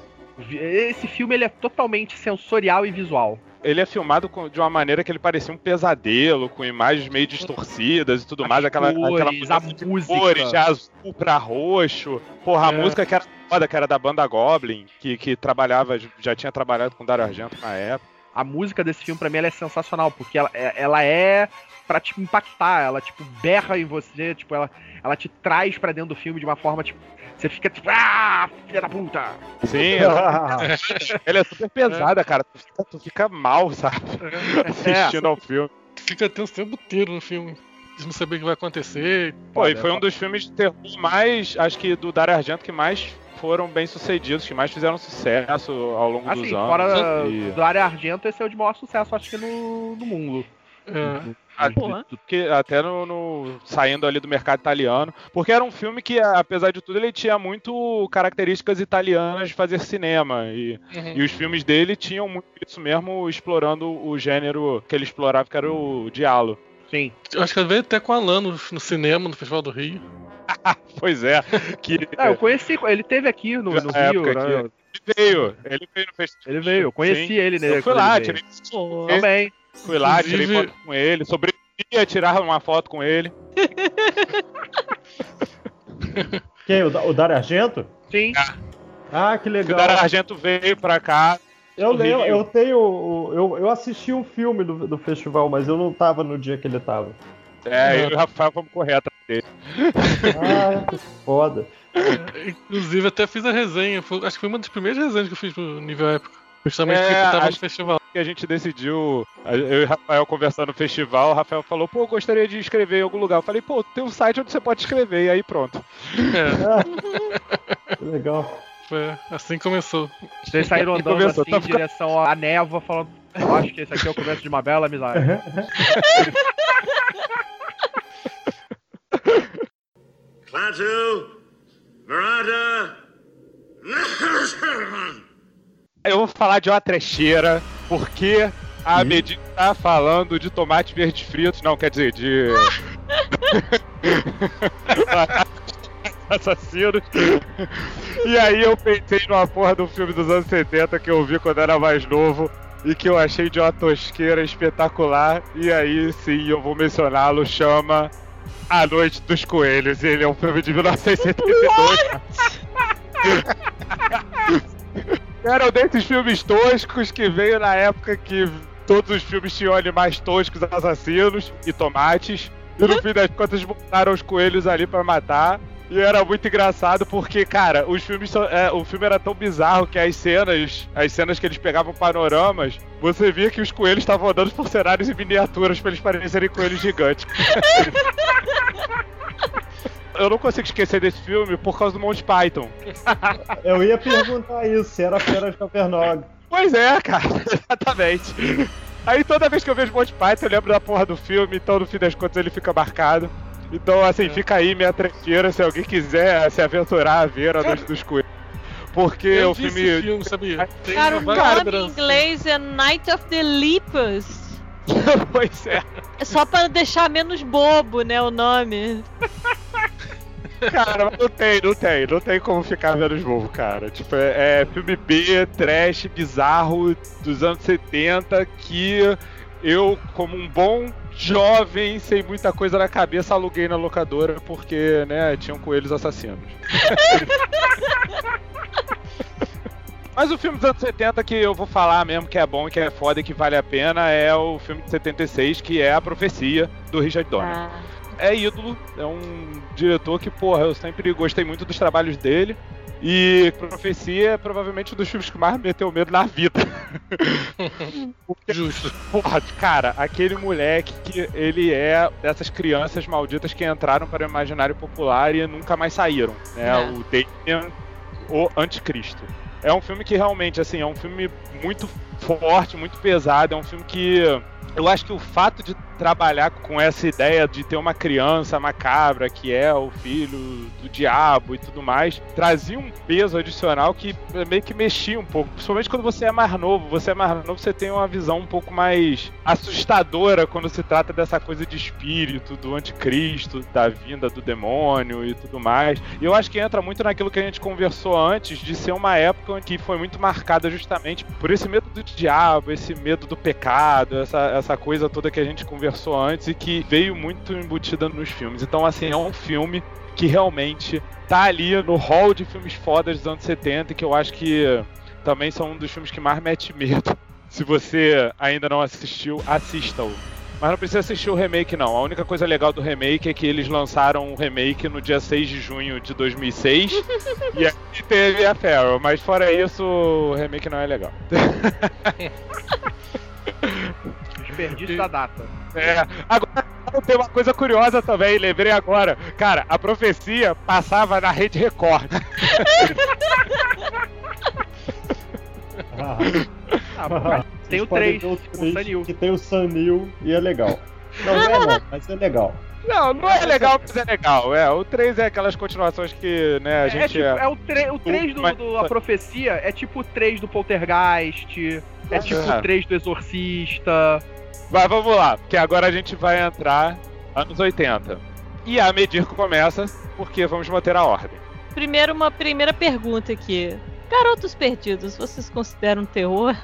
Esse filme ele é totalmente sensorial e visual. Ele é filmado com- de uma maneira que ele parecia um pesadelo, com imagens meio distorcidas e tudo As mais. Aquela, cores, aquela a mudança de música. cores, de azul pra roxo. Porra, a É. música que era foda, que era da banda Goblin, que, que trabalhava, já tinha trabalhado com Dario Argento na época. A música desse filme, pra mim, ela é sensacional, porque ela, é- ela é pra te impactar, ela, tipo, berra em você, tipo, ela, ela te traz pra dentro do filme de uma forma, tipo, você fica tipo, ah, filha da puta! Sim, ela é super pesada, cara. Tu fica, tu fica mal, sabe? Assistindo ao filme. Fica tenso o tempo inteiro no filme, de não saber o que vai acontecer. Pô, e foi um foda. dos filmes de terror mais, acho que do Dario Argento, que mais foram bem sucedidos, que mais fizeram sucesso ao longo Assim, dos anos. fora E- do Área Argento, esse é o de maior sucesso, acho que no, no mundo. É, Ah, Porra. que até no, no- saindo ali do mercado italiano, porque era um filme que, apesar de tudo, ele tinha muito características italianas de fazer cinema e, uhum. e os filmes dele tinham muito isso mesmo, explorando o gênero que ele explorava, que era o diálogo. Sim. Eu acho que ele veio até com a Alan no, no cinema, no Festival do Rio. Pois é, que Ah, eu conheci, ele teve aqui no, no Rio, época né? ele veio, ele veio no festival. Ele veio, eu conheci Sim. ele, né? Eu fui lá, ele tirei, Pô, Também. fui lá, tirei foto com ele, sobrevivi a tirar uma foto com ele. Quem? O, o Dario Argento? Sim. Ah, que O legal. Dario Argento veio pra cá, Eu lembro, Rio. eu tenho. o- Eu, eu assisti um filme do, do festival, mas eu não tava no dia que ele tava. É, eu e o Rafael fomos correr atrás dele. Ah, que foda. Inclusive, até fiz a resenha. foi- acho que foi uma das primeiras resenhas que eu fiz pro nível época. Justamente É, porque tava no festival. que a gente decidiu, eu e o Rafael conversando no festival, o Rafael falou, pô, eu gostaria de escrever em algum lugar. Eu falei, pô, tem um site onde você pode escrever, e aí pronto. É, legal. foi assim que começou. Vocês saíram andando Começou, assim tá em direção à névoa, falando. Eu acho que esse aqui é o começo de uma bela amizade. Klaatu, Veranda. Eu vou falar de uma trecheira, porque a Medina tá falando de tomate verde frito, não, quer dizer, de... assassinos. E aí eu pensei numa porra do filme dos anos 70 que eu vi quando era mais novo e que eu achei de uma tosqueira espetacular. E aí sim eu vou mencioná-lo, chama A Noite dos Coelhos. Ele é um filme de 1972. Era um desses filmes toscos que veio na época que todos os filmes tinham animais toscos, assassinos e tomates. E no fim das contas botaram os coelhos ali pra matar. E era muito engraçado porque, cara, os filmes são- é, o filme era tão bizarro que as cenas, as cenas que eles pegavam panoramas, você via que os coelhos estavam andando por cenários em miniaturas pra eles parecerem coelhos gigantes. Eu não consigo esquecer desse filme por causa do Monty Python. Eu ia perguntar isso, se era Fera de Capernaum. Pois é, cara, exatamente. Aí toda vez que eu vejo Monty Python eu lembro da porra do filme, então no fim das contas ele fica marcado. Então, assim, fica aí minha trecheira se alguém quiser se aventurar a ver a Noite dos Coelhos. Porque Eu o filme. esse filme, sabia? Tem Cara, o nome em inglês é Night of the Lepers. pois é. É só pra deixar menos bobo, né, o nome. Cara, mas não tem, não tem, não tem como ficar de novo, cara. Tipo, é, é filme B, trash, bizarro dos anos 70 que eu, como um bom jovem, sem muita coisa na cabeça, aluguei na locadora porque, né, tinham coelhos assassinos. Mas o filme dos anos 70 que eu vou falar mesmo que é bom, que é foda e que vale a pena é o filme de 76, que é A Profecia, do Richard Donner. Ah, É ídolo, é um diretor que, porra, eu sempre gostei muito dos trabalhos dele. E Profecia é provavelmente um dos filmes que mais me meteu medo na vida. Porque Justo. Porra, cara, aquele moleque que ele é dessas crianças malditas que entraram para o imaginário popular e nunca mais saíram, né? É. O Damien, o Anticristo. É um filme que realmente, assim, é um filme muito forte, muito pesado, é um filme que eu acho que o fato de trabalhar com essa ideia de ter uma criança macabra que é o filho do diabo e tudo mais, trazia um peso adicional que meio que mexia um pouco. Principalmente quando você é mais novo. Você é mais novo, você tem uma visão um pouco mais assustadora quando se trata dessa coisa de espírito, do anticristo, da vinda do demônio e tudo mais. E eu acho que entra muito naquilo que a gente conversou antes, de ser uma época que foi muito marcada justamente por esse medo do diabo, esse medo do pecado, essa, essa coisa toda que a gente conversou antes e que veio muito embutida nos filmes. Então, assim, é um filme que realmente tá ali no hall de filmes fodas dos anos 70 e que eu acho que também são um dos filmes que mais mete medo. Se você ainda não assistiu, assista-o. Mas não precisa assistir o remake, não. A única coisa legal do remake é que eles lançaram o remake no dia 6 de junho de 2006 e aí teve a Farrell. Mas fora isso, o remake não é legal. Desperdício da data. É. Agora tem uma coisa curiosa também, lembrei agora. Cara, a profecia passava na Rede Record. Ah, Ah, mas tem o vocês podem 3, ver os com o três Sanil. Que tem o Sanil e é legal. Não, não é não, mas é legal. Não, não é legal, mas é legal. É, o 3 é aquelas continuações que, né, a É, gente. tipo, é o, tre o 3 do, do A Profecia é tipo o 3 do Poltergeist, é tipo o 3 do Exorcista. Mas vamos lá, porque agora a gente vai entrar anos 80. E a medir começa, porque vamos manter a ordem. Primeiro, uma primeira pergunta aqui. Garotos Perdidos, vocês consideram terror?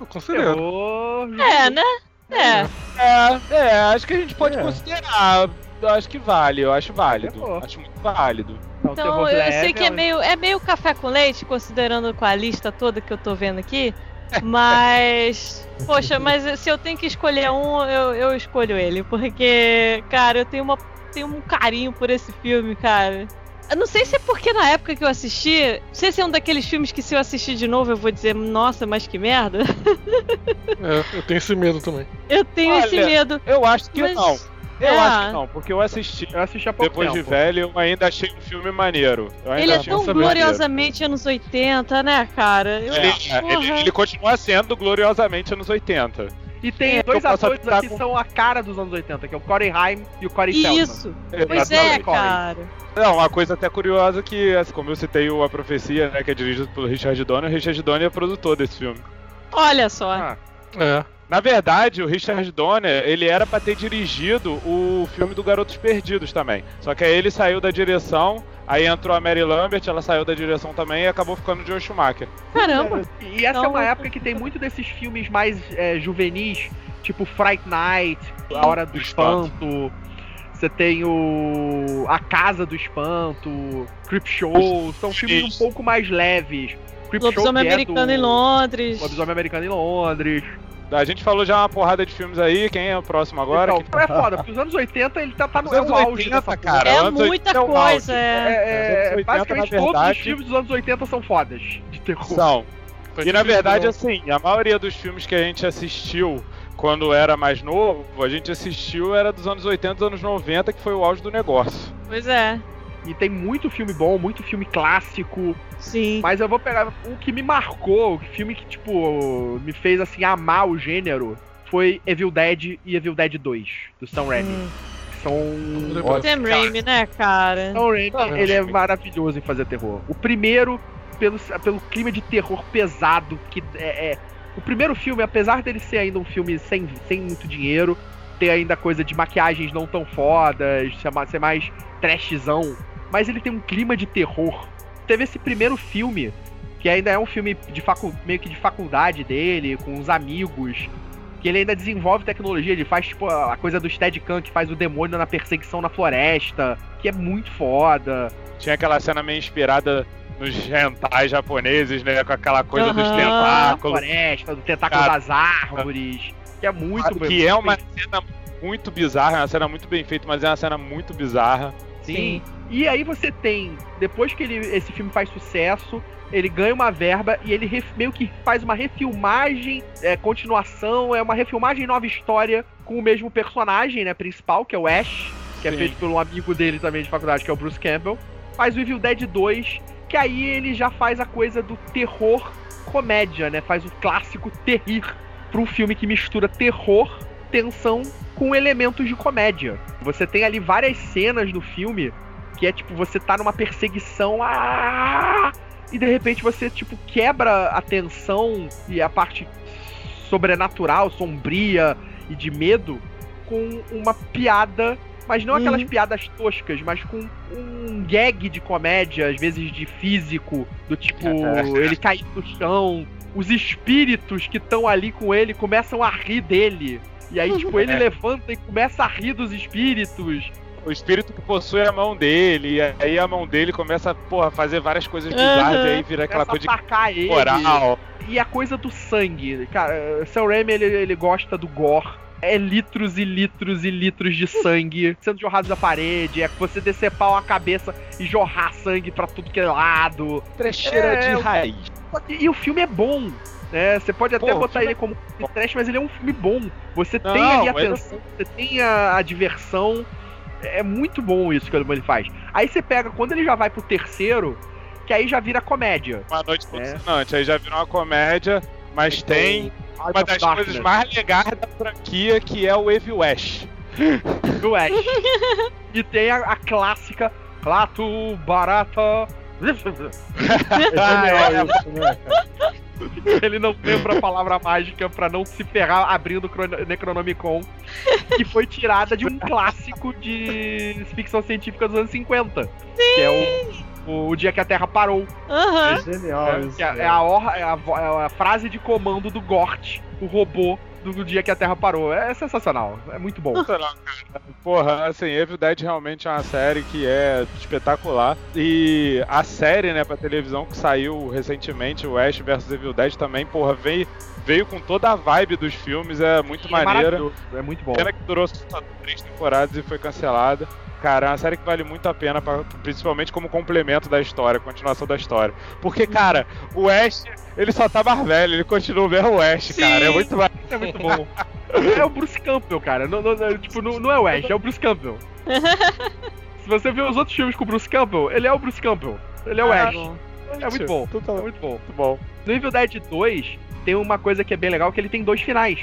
Eu considero. Terror. É, né? É. É, é, acho que a gente pode É. considerar. Eu acho que vale, eu acho válido. Terror. Acho muito válido. É um Então, eu leve, sei que é é- meio, é meio café com leite, considerando com a lista toda que eu tô vendo aqui. Mas. Poxa, mas se eu tenho que escolher um, eu, eu escolho ele. Porque, cara, eu tenho, uma, tenho um carinho por esse filme, cara. Eu não sei se é porque na época que eu assisti. Não sei se é um daqueles filmes que se eu assistir de novo eu vou dizer, nossa, mas que merda. É, eu tenho esse medo também. Eu tenho Olha, esse medo. Eu acho que Mas- não. Eu É. acho que não, porque eu assisti Eu assisti há pouco depois de tempo. velho, eu ainda achei um filme maneiro. Eu ainda Ele é tão filme maneiro. gloriosamente anos 80, né, cara? Eu, É, ele, ele continua sendo gloriosamente anos 80. E tem É, dois atores aqui que com- são a cara dos anos 80, que é o Corey Haim e o Corey Feldman. Isso. Pois é, cara. Não, uma coisa até curiosa que, assim, como eu citei o A Profecia, né, que é dirigido pelo Richard Donner, o Richard Donner é produtor desse filme. Olha só. Ah, É. Na verdade, o Richard Donner, ele era pra ter dirigido o filme do Garotos Perdidos também. Só que aí ele saiu da direção, aí entrou a Mary Lambert, ela saiu da direção também e acabou ficando de Joe Schumacher. Caramba. E essa é Então- uma época que tem muito desses filmes mais é, juvenis, tipo Fright Night, A Hora do Espanto. Você tem o A Casa do Espanto, Creep Show, são filmes um pouco mais leves. Creep Lobisomem que é americano do em Londres. Lobisomem Americano em Londres. A gente falou já uma porrada de filmes aí, quem é o próximo agora? Então, é foda, porque os anos 80 ele tá, tá no é anos o auge 80, dessa cara. É anos 80 muita é coisa, auge. é. É, é, anos 80, basicamente na todos os verdade- filmes dos anos 80 são fodas de terror. São. Foi E na verdade, assim, a maioria dos filmes que a gente assistiu quando era mais novo, a gente assistiu era dos anos 80, dos anos 90, que foi o auge do negócio. Pois é. E tem muito filme bom, muito filme clássico. Sim. Mas eu vou pegar o que me marcou, o filme que, tipo, me fez, assim, amar o gênero, foi Evil Dead e Evil Dead 2, do Sam Raimi. Hum. Que são... Olha, Sam Raimi, né, cara? Sam Raimi, Ah, ele é maravilhoso em fazer terror. O primeiro, pelo, pelo clima de terror pesado, que é, é- O primeiro filme, apesar dele ser ainda um filme sem, sem muito dinheiro, ter ainda coisa de maquiagens não tão fodas, ser ma- ser mais trashzão, mas ele tem um clima de terror. Teve esse primeiro filme, que ainda é um filme de facu meio que de faculdade dele, com os amigos, que ele ainda desenvolve tecnologia, ele faz tipo a coisa do Steadicam que faz o demônio na perseguição na floresta, que é muito foda. Tinha aquela cena meio inspirada nos hentais japoneses, né? Com aquela coisa dos Aham. Na tentáculos. floresta, do tentáculo Cara, das árvores, que é muito que é uma cena muito bizarra, é uma cena muito bem feita, mas é uma cena muito bizarra. Sim. E aí você tem, depois que ele, esse filme faz sucesso, ele ganha uma verba e ele ref- meio que faz uma refilmagem, é, continuação, é uma refilmagem nova história com o mesmo personagem, né, principal, que é o Ash, que é Sim. feito por um amigo dele também de faculdade, que é o Bruce Campbell. Faz o Evil Dead 2, que aí ele já faz a coisa do terror comédia, né? Faz o clássico terrir para um filme que mistura terror, tensão com elementos de comédia. Você tem ali várias cenas no filme que é tipo, você tá numa perseguição ah, e de repente você tipo quebra a tensão e a parte sobrenatural, sombria e de medo com uma piada, mas não aquelas piadas toscas, mas com um gag de comédia, às vezes de físico, do tipo, ele cair no chão, os espíritos que estão ali com ele começam a rir dele. E aí, tipo, ele É. levanta e começa a rir dos espíritos. O espírito que possui a mão dele, e aí a mão dele começa porra, a fazer várias coisas bizarras, Aham. e aí vira aquela Começa coisa de ele. moral. E a coisa do sangue. Cara, Sam Raimi, ele, ele gosta do gore. É litros e litros e litros de sangue sendo jorrados da parede. É você decepar uma cabeça e jorrar sangue pra tudo que é lado. Trecheira É, de raiz. E o filme é bom. Né? Você pode até Pô, o botar ele como filme trash, mas ele é um filme bom. Você tem Não, ali a eu- tensão, você tem a, a diversão. É muito bom isso que ele faz. Aí você pega, quando ele já vai pro terceiro, que aí já vira comédia. Uma noite É. Aí já virou uma comédia, mas tem Out uma das Darkness, coisas mais legais da franquia, que é o Evil Ash. do Ash. e tem a, a clássica Clato Barata. É genial isso, né? Ele não lembra a palavra mágica pra não se ferrar abrindo o Crono- Necronomicon, que foi tirada de um clássico de ficção científica dos anos 50. Que é o, o Dia que a Terra Parou. Aham. É genial É, isso. é, cara. é a, é a é a frase de comando do Gort, o robô do Dia que a Terra Parou. É sensacional, é muito bom. Não, cara. Porra, assim, Evil Dead realmente é uma série que é espetacular. E a série, né, pra televisão que saiu recentemente, o Ash vs Evil Dead também, porra, veio, veio com toda a vibe dos filmes, é muito É maneira. maravilhoso, É muito bom. Pena que durou só três temporadas e foi cancelada. Cara, é uma série que vale muito a pena, pra- principalmente como complemento da história, continuação da história. Porque, cara, o Ash, ele só tá mais velho, ele continua o mesmo Ash, Sim. cara. É muito mais. É muito bom. É o Bruce Campbell, cara. Não, não- não- tipo, não, não é o Ash, é o Bruce Campbell. Se você ver os outros filmes com o Bruce Campbell, ele é o Bruce Campbell. Ele é o Ah, Ash. É muito bom. É Totalmente muito bom. muito bom. No Evil Dead 2, tem uma coisa que é bem legal, que ele tem dois finais.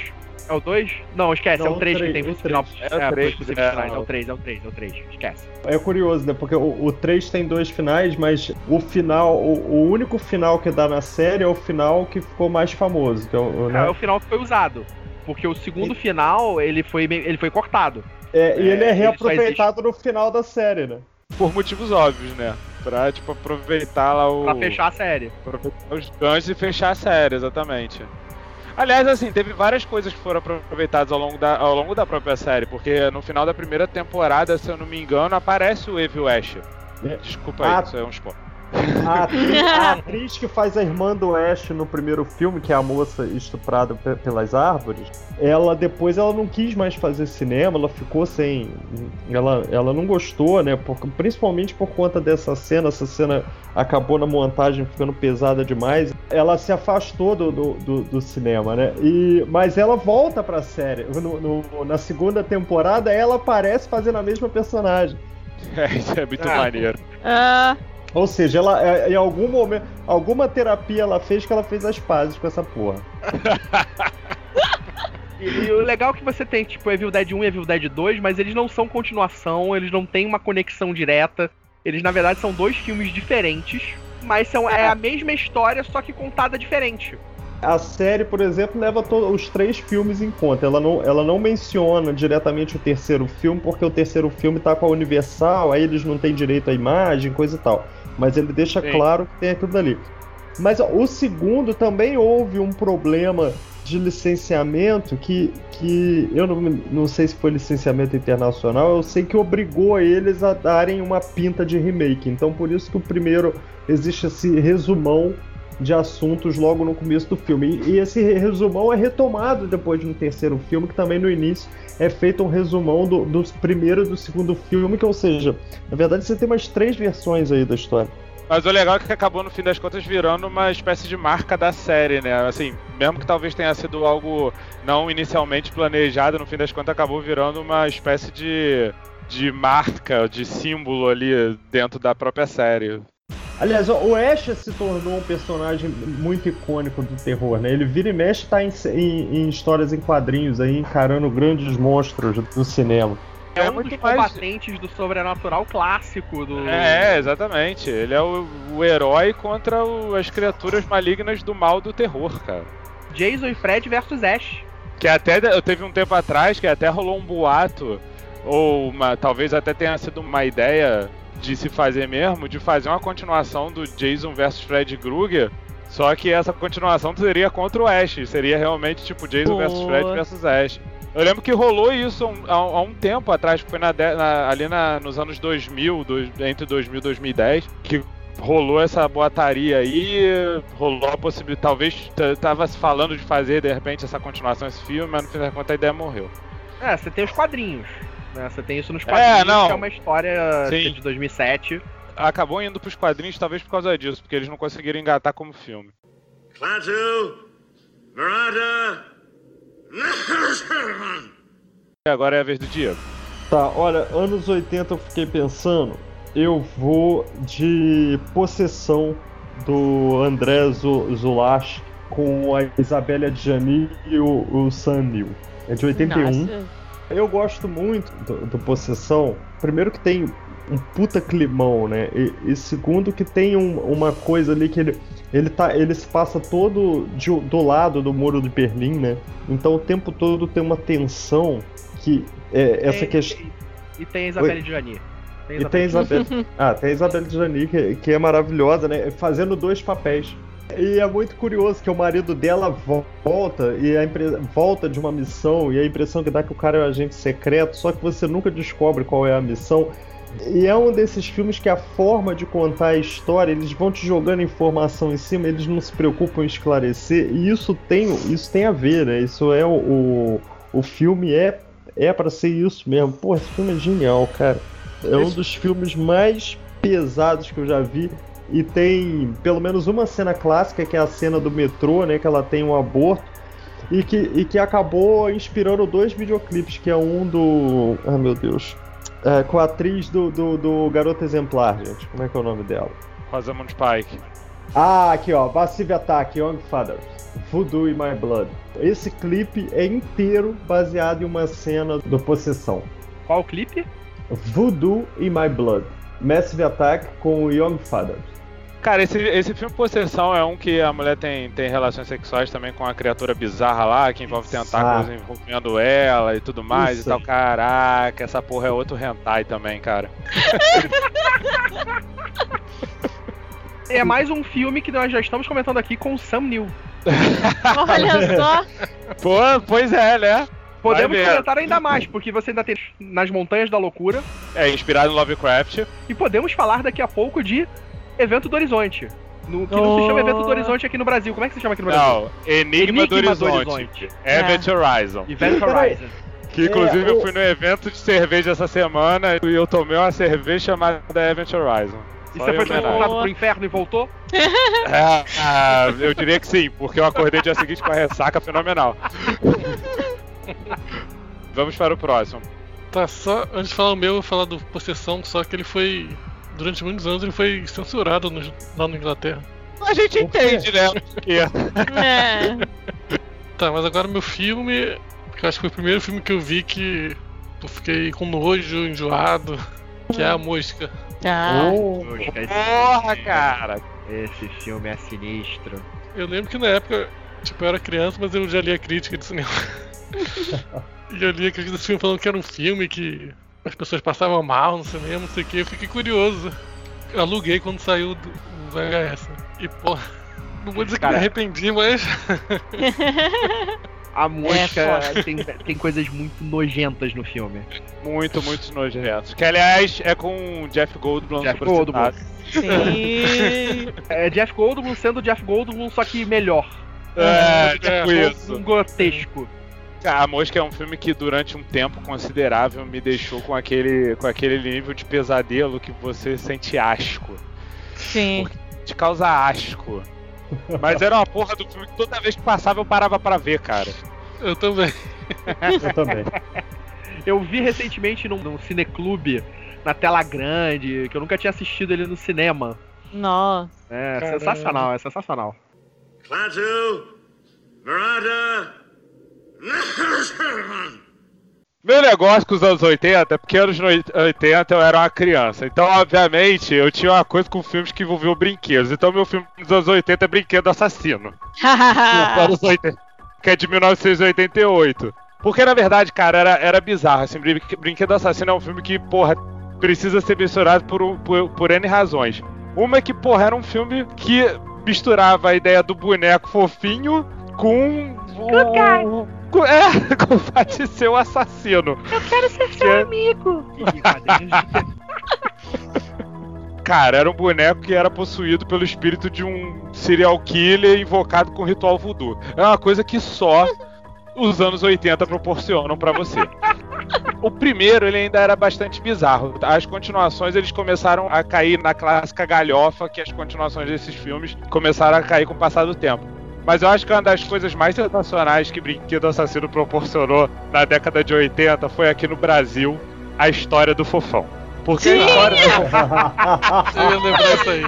É o 2? Não, esquece, Não, é o 3 que tem o final. três. É, É o é, três, dois é, finais, é o 3, é o 3, é o 3. Esquece. É curioso, né? Porque o, o 3 tem dois finais, mas o final, o, o único final que dá na série é o final que ficou mais famoso. Que é o, É, né? o final que foi usado. Porque o segundo final, ele foi, ele foi cortado. É, e ele é só reaproveitado no final da série, né? Por motivos óbvios, né? Pra, tipo, aproveitar lá o. Pra fechar a série. aproveitar os ganchos e fechar a série, exatamente. Aliás, assim, teve várias coisas que foram aproveitadas ao longo, da, ao longo da própria série, porque no final da primeira temporada, se eu não me engano, aparece o Evil Ash. É. Desculpa Ah. aí, isso é um spoiler. A atriz, a atriz que faz a irmã do Ash no primeiro filme, que é a moça estuprada pe- pelas árvores, ela depois ela não quis mais fazer cinema, ela ficou sem. Ela, ela não gostou, né? Por, principalmente por conta dessa cena. Essa cena acabou na montagem ficando pesada demais. Ela se afastou do, do, do- do cinema, né? E, mas ela volta pra série. No- no- na segunda temporada, ela aparece fazendo a mesma personagem. É, isso é muito Ah. maneiro. Ah, Ou seja, ela é, em algum momento, alguma terapia ela fez que ela fez as pazes com essa porra. E, e o legal é que você tem, tipo, Evil Dead 1 e Evil Dead 2, mas eles não são continuação, eles não têm uma conexão direta. Eles, na verdade, são dois filmes diferentes, mas são, é a mesma história, só que contada diferente. A série, por exemplo, leva os três filmes em conta. Ela não, ela não menciona diretamente o terceiro filme, porque o terceiro filme tá com a Universal, aí eles não têm direito à imagem, coisa e tal. Mas ele deixa Sim. claro que tem aquilo dali. Mas ó, o segundo também houve um problema de licenciamento que, que eu não, não sei se foi licenciamento internacional, eu sei que obrigou eles a darem uma pinta de remake. Então por isso que o primeiro existe esse resumão de assuntos logo no começo do filme. E, esse resumão é retomado depois de um terceiro filme, que também no início é feito um resumão do, do primeiro e do segundo filme, que ou seja, na verdade você tem umas três versões aí da história. Mas o legal é que acabou, no fim das contas, virando uma espécie de marca da série, né? Assim, mesmo que talvez tenha sido algo não inicialmente planejado, no fim das contas acabou virando uma espécie de, de marca, de símbolo ali dentro da própria série. Aliás, o Ash se tornou um personagem muito icônico do terror, né? Ele vira e mexe tá em, em- em histórias em quadrinhos aí, encarando grandes monstros do cinema. É, É um dos mais- combatentes do sobrenatural clássico do. É, exatamente. Ele é o, o herói contra o- as criaturas malignas do mal do terror, cara. Jason e Fred versus Ash. Que até eu teve um tempo atrás que até rolou um boato, ou uma- talvez até tenha sido uma ideia de se fazer mesmo, de fazer uma continuação do Jason vs Fred Krueger. Só que essa continuação seria contra o Ash, seria realmente tipo Jason vs Pô. Fred versus Ash. Eu lembro que rolou isso um- há, há um tempo atrás, que foi na na- ali na- nos anos 2000, dois- entre 2000 e 2010, que rolou essa boataria aí, rolou a possibilidade, talvez tava se falando de fazer de repente essa continuação, esse filme, mas no fim das contas a ideia morreu. É, você tem os quadrinhos. Né? Você tem isso nos quadrinhos, É, não. que é uma história Sim. é de 2007. Acabou indo pros quadrinhos talvez por causa disso, porque eles não conseguiram engatar como filme. Klaatu. E agora é a vez do Diego. Tá, olha, anos 80 eu fiquei pensando, eu vou de possessão do André Zu- Zulash com a Isabelle Adjani e o, o Sam Neill. É de 81. Nossa. Eu gosto muito do, do Possessão. Primeiro que tem um puta climão, né? E, e segundo que tem um- uma coisa ali que ele, ele, tá, ele se passa todo de- do lado do muro de Berlim, né? Então o tempo todo tem uma tensão que é, essa Tem- questão. E tem a Isabelle Gianni. E tem Isabelle. ah, tem a Isabelle Gianni, que, que é maravilhosa, né? Fazendo dois papéis. E é muito curioso que o marido dela vo- volta e a empresa volta de uma missão e a impressão que dá que o cara é um agente secreto, só que você nunca descobre qual é a missão. E é um desses filmes que a forma de contar a história, eles vão te jogando informação em cima, eles não se preocupam em esclarecer, e isso tem, isso tem a ver, né? Isso é o, o, o filme é é para ser isso mesmo. Pô, esse filme é genial, cara. É um dos filmes mais pesados que eu já vi. E tem pelo menos uma cena clássica, que é a cena do metrô, né? Que ela tem um aborto. E que, e que acabou inspirando dois videoclipes, que é um do. Ah, meu Deus. É, com a atriz do, do, do Garoto Exemplar, gente. Como é que é o nome dela? Rosamund Pike. Ah, aqui ó, Massive Attack, Young Fathers, Voodoo in My Blood. Esse clipe é inteiro baseado em uma cena do Possessão. Qual clipe? Voodoo in My Blood. Massive Attack com Young Fathers. Cara, esse, esse filme Possessão é um que a mulher tem, tem relações sexuais também com a criatura bizarra lá, que envolve tentáculos envolvendo ela e tudo mais Isso. e tal. Caraca, essa porra é outro hentai também, cara. É mais um filme que nós já estamos comentando aqui com o Sam Neill. Olha só. Pô, pois é, né? Podemos comentar ainda mais, porque você ainda tem Nas Montanhas da Loucura. É inspirado no Lovecraft. E podemos falar daqui a pouco de Evento do Horizonte. No, que não se chama Evento do Horizonte aqui no Brasil. Como é que se chama aqui no Brasil? Não, Enigma, do, Enigma do Horizonte. Horizonte. Event Horizon. Event. Horizon. Que inclusive É, eu o- fui no evento de cerveja essa semana e eu tomei uma cerveja chamada Event Horizon. E Só você foi transportado pro inferno e voltou? É, ah, eu diria que sim, porque eu acordei dia seguinte com a ressaca fenomenal. Vamos para o próximo. Tá, só antes de falar o meu, eu vou falar do Possessão, só que ele foi. Durante muitos anos ele foi censurado no- lá na Inglaterra. A gente entende, né? É. Tá, mas agora meu filme, que eu acho que foi o primeiro filme que eu vi que eu fiquei com nojo, enjoado, que é a mosca. Ah, Oh, Porra, cara! Esse filme é sinistro. Eu lembro que na época Tipo, eu era criança, mas eu já li a crítica de cinema. e eu li a crítica desse filme falando que era um filme que as pessoas passavam mal no cinema, não sei o que. Eu fiquei curioso. Eu aluguei quando saiu do VHS. E, pô, não vou dizer que Cara. me arrependi, mas. A mosca É, tem, tem coisas muito nojentas no filme. Muito, muito nojentos. Que aliás é com o Jeff Goldblum Jeff Goldblum. Sim. É Jeff Goldblum sendo Jeff Goldblum, só que melhor. É, Jeff tipo Goldblum isso. grotesco. Cara, A Mosca é um filme que durante um tempo considerável me deixou com aquele, com aquele nível de pesadelo que você sente asco. Sim. Te causa asco. Mas era uma porra do filme que toda vez que passava eu parava pra ver, cara. Eu também. Eu também. Eu vi recentemente num, num cineclube, na tela grande, que eu nunca tinha assistido ele no cinema. Nossa. É Caramba. sensacional, é sensacional. Klaatu, Murata. Meu negócio com os anos 80 é porque anos 80 eu era uma criança. Então, obviamente, eu tinha uma coisa com filmes que envolviam brinquedos. Então, meu filme dos anos 80 é Brinquedo Assassino. anos 80, que é de 1988. Porque, na verdade, cara, era, era bizarro. Assim, Brin- Brinquedo Assassino é um filme que, porra, precisa ser mencionado por, por, por N razões. Uma é que, porra, era um filme que misturava a ideia do boneco fofinho com o. é, com o fato de ser o assassino. Eu quero ser Que é- Cara, era um boneco que era possuído pelo espírito de um serial killer invocado com ritual voodoo. É uma coisa que só os anos 80 proporcionam pra você. O primeiro, ele ainda era bastante bizarro. As continuações, eles começaram a cair na clássica galhofa que as continuações desses filmes começaram a cair com o passar do tempo. Mas eu acho que uma das coisas mais sensacionais que Brinquedo Assassino proporcionou na década de 80 foi aqui no Brasil a história do Fofão. Porque a história do Fofão Eu ia lembrar isso aí.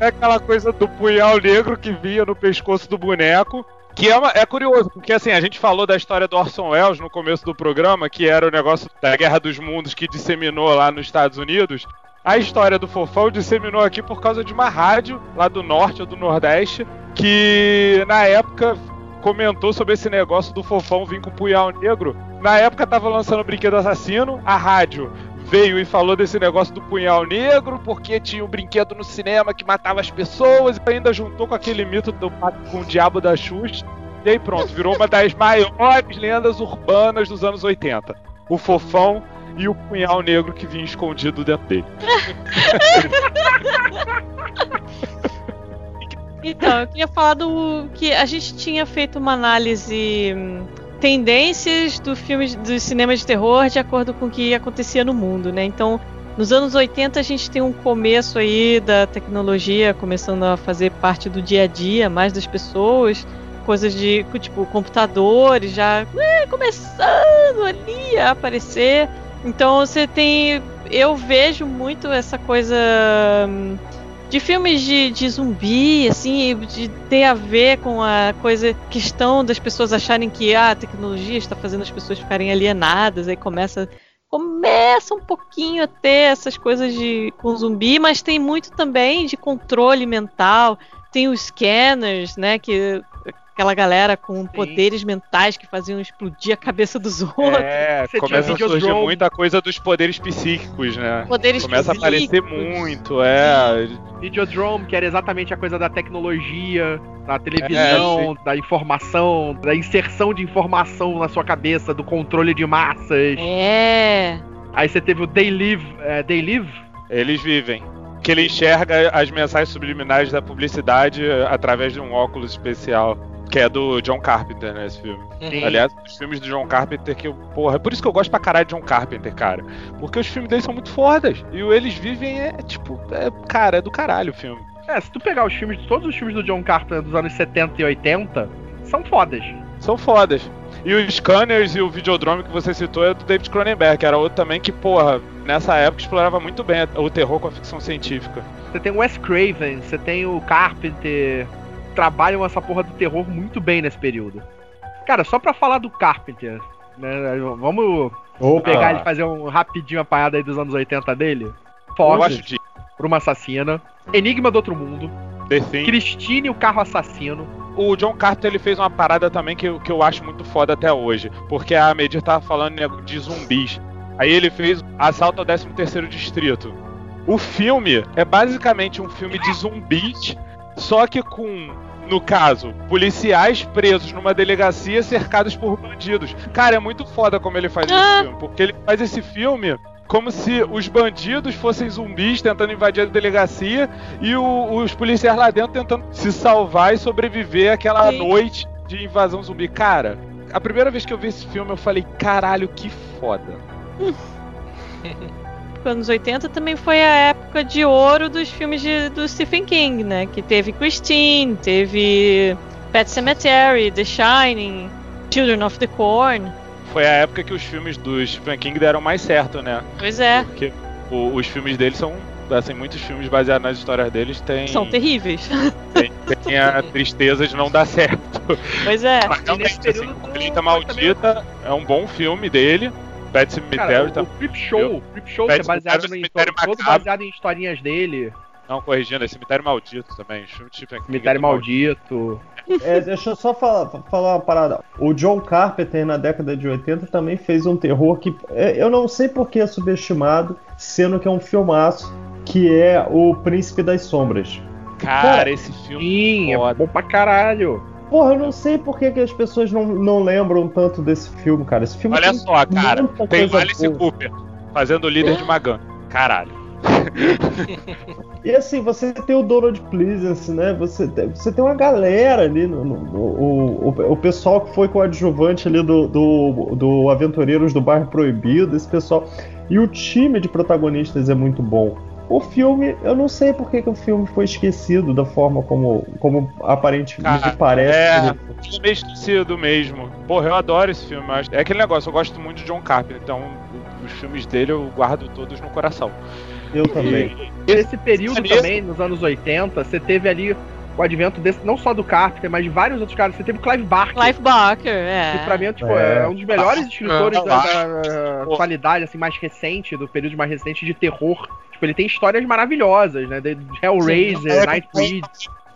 é aquela coisa do punhal negro que vinha no pescoço do boneco. Que é, uma- é curioso, porque assim, a gente falou da história do Orson Welles no começo do programa, que era o negócio da Guerra dos Mundos que disseminou lá nos Estados Unidos. A história do Fofão disseminou aqui por causa de uma rádio lá do norte ou do nordeste, que na época comentou sobre esse negócio do Fofão vir com punhal negro. Na época tava lançando o Brinquedo Assassino, a rádio veio e falou desse negócio do punhal negro, porque tinha um brinquedo no cinema que matava as pessoas, e ainda juntou com aquele mito do pacto com o diabo da Xuxa. E aí pronto, virou uma das maiores lendas urbanas dos anos 80. O fofão e o punhal negro que vinha escondido dentro dele. Então, eu queria falar do que a gente tinha feito uma análise hum, tendências do filme do cinema de terror de acordo com o que acontecia no mundo, né? Então, nos anos 80 a gente tem um começo aí da tecnologia começando a fazer parte do dia a dia mais das pessoas, coisas de tipo computadores já é, começando ali a aparecer. Então, você tem eu vejo muito essa coisa hum, de filmes de, de zumbi, assim, de ter a ver com a coisa, questão das pessoas acharem que ah, a tecnologia está fazendo as pessoas ficarem alienadas, aí começa começa um pouquinho a ter essas coisas de com zumbi, mas tem muito também de controle mental, tem os scanners, né, que aquela galera com poderes mentais que faziam explodir a cabeça dos outros. É, Você começa a surgir Videodrome. muita coisa dos poderes psíquicos, né? Poderes Começa a aparecer psíquicos. muito, é. Videodrome, que era exatamente a coisa da tecnologia, da televisão, da informação, da inserção de informação na sua cabeça, do controle de massas. É. Aí você teve o They Live, é, They Live? Eles vivem. Que ele enxerga as mensagens subliminares da publicidade através de um óculos especial. Que é do John Carpenter, né, esse filme. Sim. Aliás, os filmes do John Carpenter que eu. Porra, é por isso que eu gosto pra caralho de John Carpenter, cara. Porque os filmes dele são muito fodas. E o Eles Vivem é, tipo, é, cara, é do caralho o filme. É, se tu pegar os filmes, todos os filmes do John Carpenter dos anos 70 e 80, são fodas. São fodas. E os Scanners e o Videodrome que você citou é do David Cronenberg, que era outro também que, porra, nessa época explorava muito bem o terror com a ficção científica. Você tem o Wes Craven, você tem o Carpenter. Trabalham essa porra do terror muito bem nesse período. Cara, só pra falar do Carpenter, né? Vamos Opa. pegar ele e fazer um rapidinho apanhado aí dos anos 80 dele. Eu Foge de pra uma assassina. Enigma do Outro Mundo. Thing. Christine, o carro assassino. O John Carter ele fez uma parada também que, eu- que eu acho muito foda até hoje. Porque a Medir tava falando né, de zumbis. Aí ele fez Assalto ao 13º Distrito. O filme é basicamente um filme de zumbis, só que com, no caso, policiais presos numa delegacia cercados por bandidos. Cara, é muito foda como ele faz Ah. esse filme. Porque ele faz esse filme como se os bandidos fossem zumbis tentando invadir a delegacia e o- os policiais lá dentro tentando se salvar e sobreviver àquela Sim. noite de invasão zumbi. Cara, a primeira vez que eu vi esse filme eu falei, caralho, que foda. anos 80 também foi a época de ouro dos filmes de, do Stephen King, né? Que teve Christine, teve Pet Cemetery, The Shining, Children of the Corn. Foi a época que os filmes do Stephen King deram mais certo, né? Pois é, Porque o- os filmes dele são, assim, muitos filmes baseados nas histórias deles têm, são terríveis. tem, tem a tristeza de não dar certo. pois é. Mas realmente, assim, Colheita Maldita é um bom filme dele. Pet Cara, Cemetery o, tá o Creep Show, o Creep Show que é baseado Cemetery, em, Cemitério todo Macabro. baseado em historinhas dele. Não, corrigindo, é Cemitério Maldito também. Cemitério é Maldito. É, deixa eu só falar, falar uma parada. O John Carpenter, na década de 80, também fez um terror que é, eu não sei por que é subestimado, sendo que é um filmaço, que é O Príncipe das Sombras. Cara, esse filme Sim, é foda. bom pra caralho. Porra, eu não sei por que, que as pessoas não, não lembram tanto desse filme, cara. Esse filme Olha só, cara. Tem Alice boa. Cooper fazendo o líder de Magan. Caralho. E assim, você tem o Donald Pleasance, né? Você tem, você tem uma galera ali, no, no- no- o, o, o pessoal que foi coadjuvante ali do, do, do Aventureiros do Bairro Proibido, esse pessoal. E o time de protagonistas é muito bom. O filme, eu não sei por que, que o filme foi esquecido da forma como, como aparentemente Cara, parece. é. Ele é meio esquecido mesmo. Porra, eu adoro esse filme. mas É aquele negócio, eu gosto muito de John Carpenter, então os filmes dele eu guardo todos no coração. Eu também. Nesse período Nesse- também, nos anos 80, você teve ali o advento desse, não só do Carpenter, mas de vários outros caras. Você teve o Clive Barker. Clive Barker, Que pra é. mim tipo, É. é um dos melhores escritores eu da, da atualidade, assim, mais recente, do período mais recente de terror. Tipo, ele tem histórias maravilhosas, né? De Hellraiser, Sim. Nightbreed.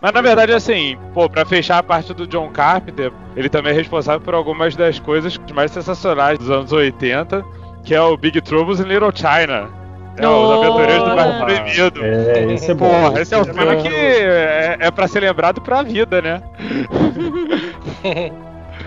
Mas na verdade, assim, pô, pra fechar a parte do John Carpenter, ele também é responsável por algumas das coisas mais sensacionais dos anos 80, que é o Big Troubles in Little China. É, os. Aventureiros do Bairro Proibido. É, esse é bom. Porra, esse é um é filme bom. que é, é pra ser lembrado pra vida, né?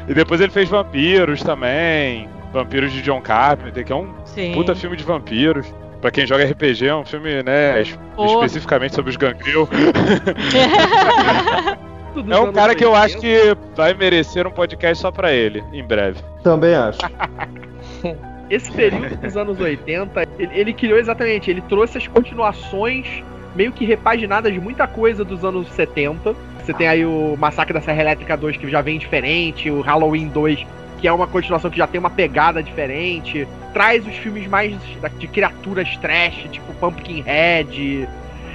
E depois ele fez Vampiros também. Vampiros de John Carpenter, que é um Sim. puta filme de vampiros. Pra quem joga RPG, é um filme, né, es- Porra. especificamente sobre os gangril. Tudo É um cara que eu 80. acho que vai merecer um podcast só pra ele, em breve. Também acho. Esse período dos anos 80, ele, ele criou exatamente, ele trouxe as continuações meio que repaginadas de muita coisa dos anos 70. Você tem aí o Massacre da Serra Elétrica 2, que já vem diferente, o Halloween 2, que é uma continuação que já tem uma pegada diferente. Traz os filmes mais de criaturas trash, tipo Pumpkinhead,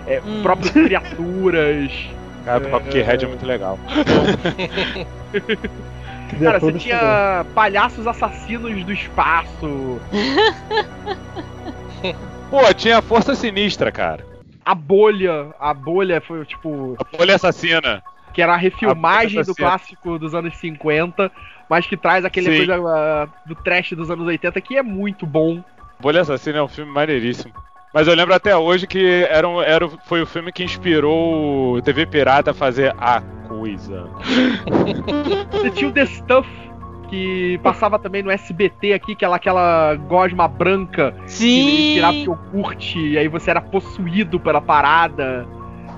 é, Hum. próprias criaturas. Cara, o Pumpkinhead é muito legal. Cara, você tinha palhaços assassinos do espaço. Pô, tinha a Força Sinistra, cara. A bolha, a bolha foi tipo. A Bolha Assassina. que era a refilmagem A do clássico dos anos 50, mas que traz aquele Sim. coisa ah, do trash dos anos 80 que é muito bom. Bolha Assassina é um filme maneiríssimo. Mas eu lembro até hoje que era, um- era, o- foi o filme que inspirou o TV Pirata a fazer a coisa. Você tinha o The Stuff, que passava também no SBT aqui, que era aquela gosma branca que Sim. tirava o iogurte, e aí você era possuído pela parada,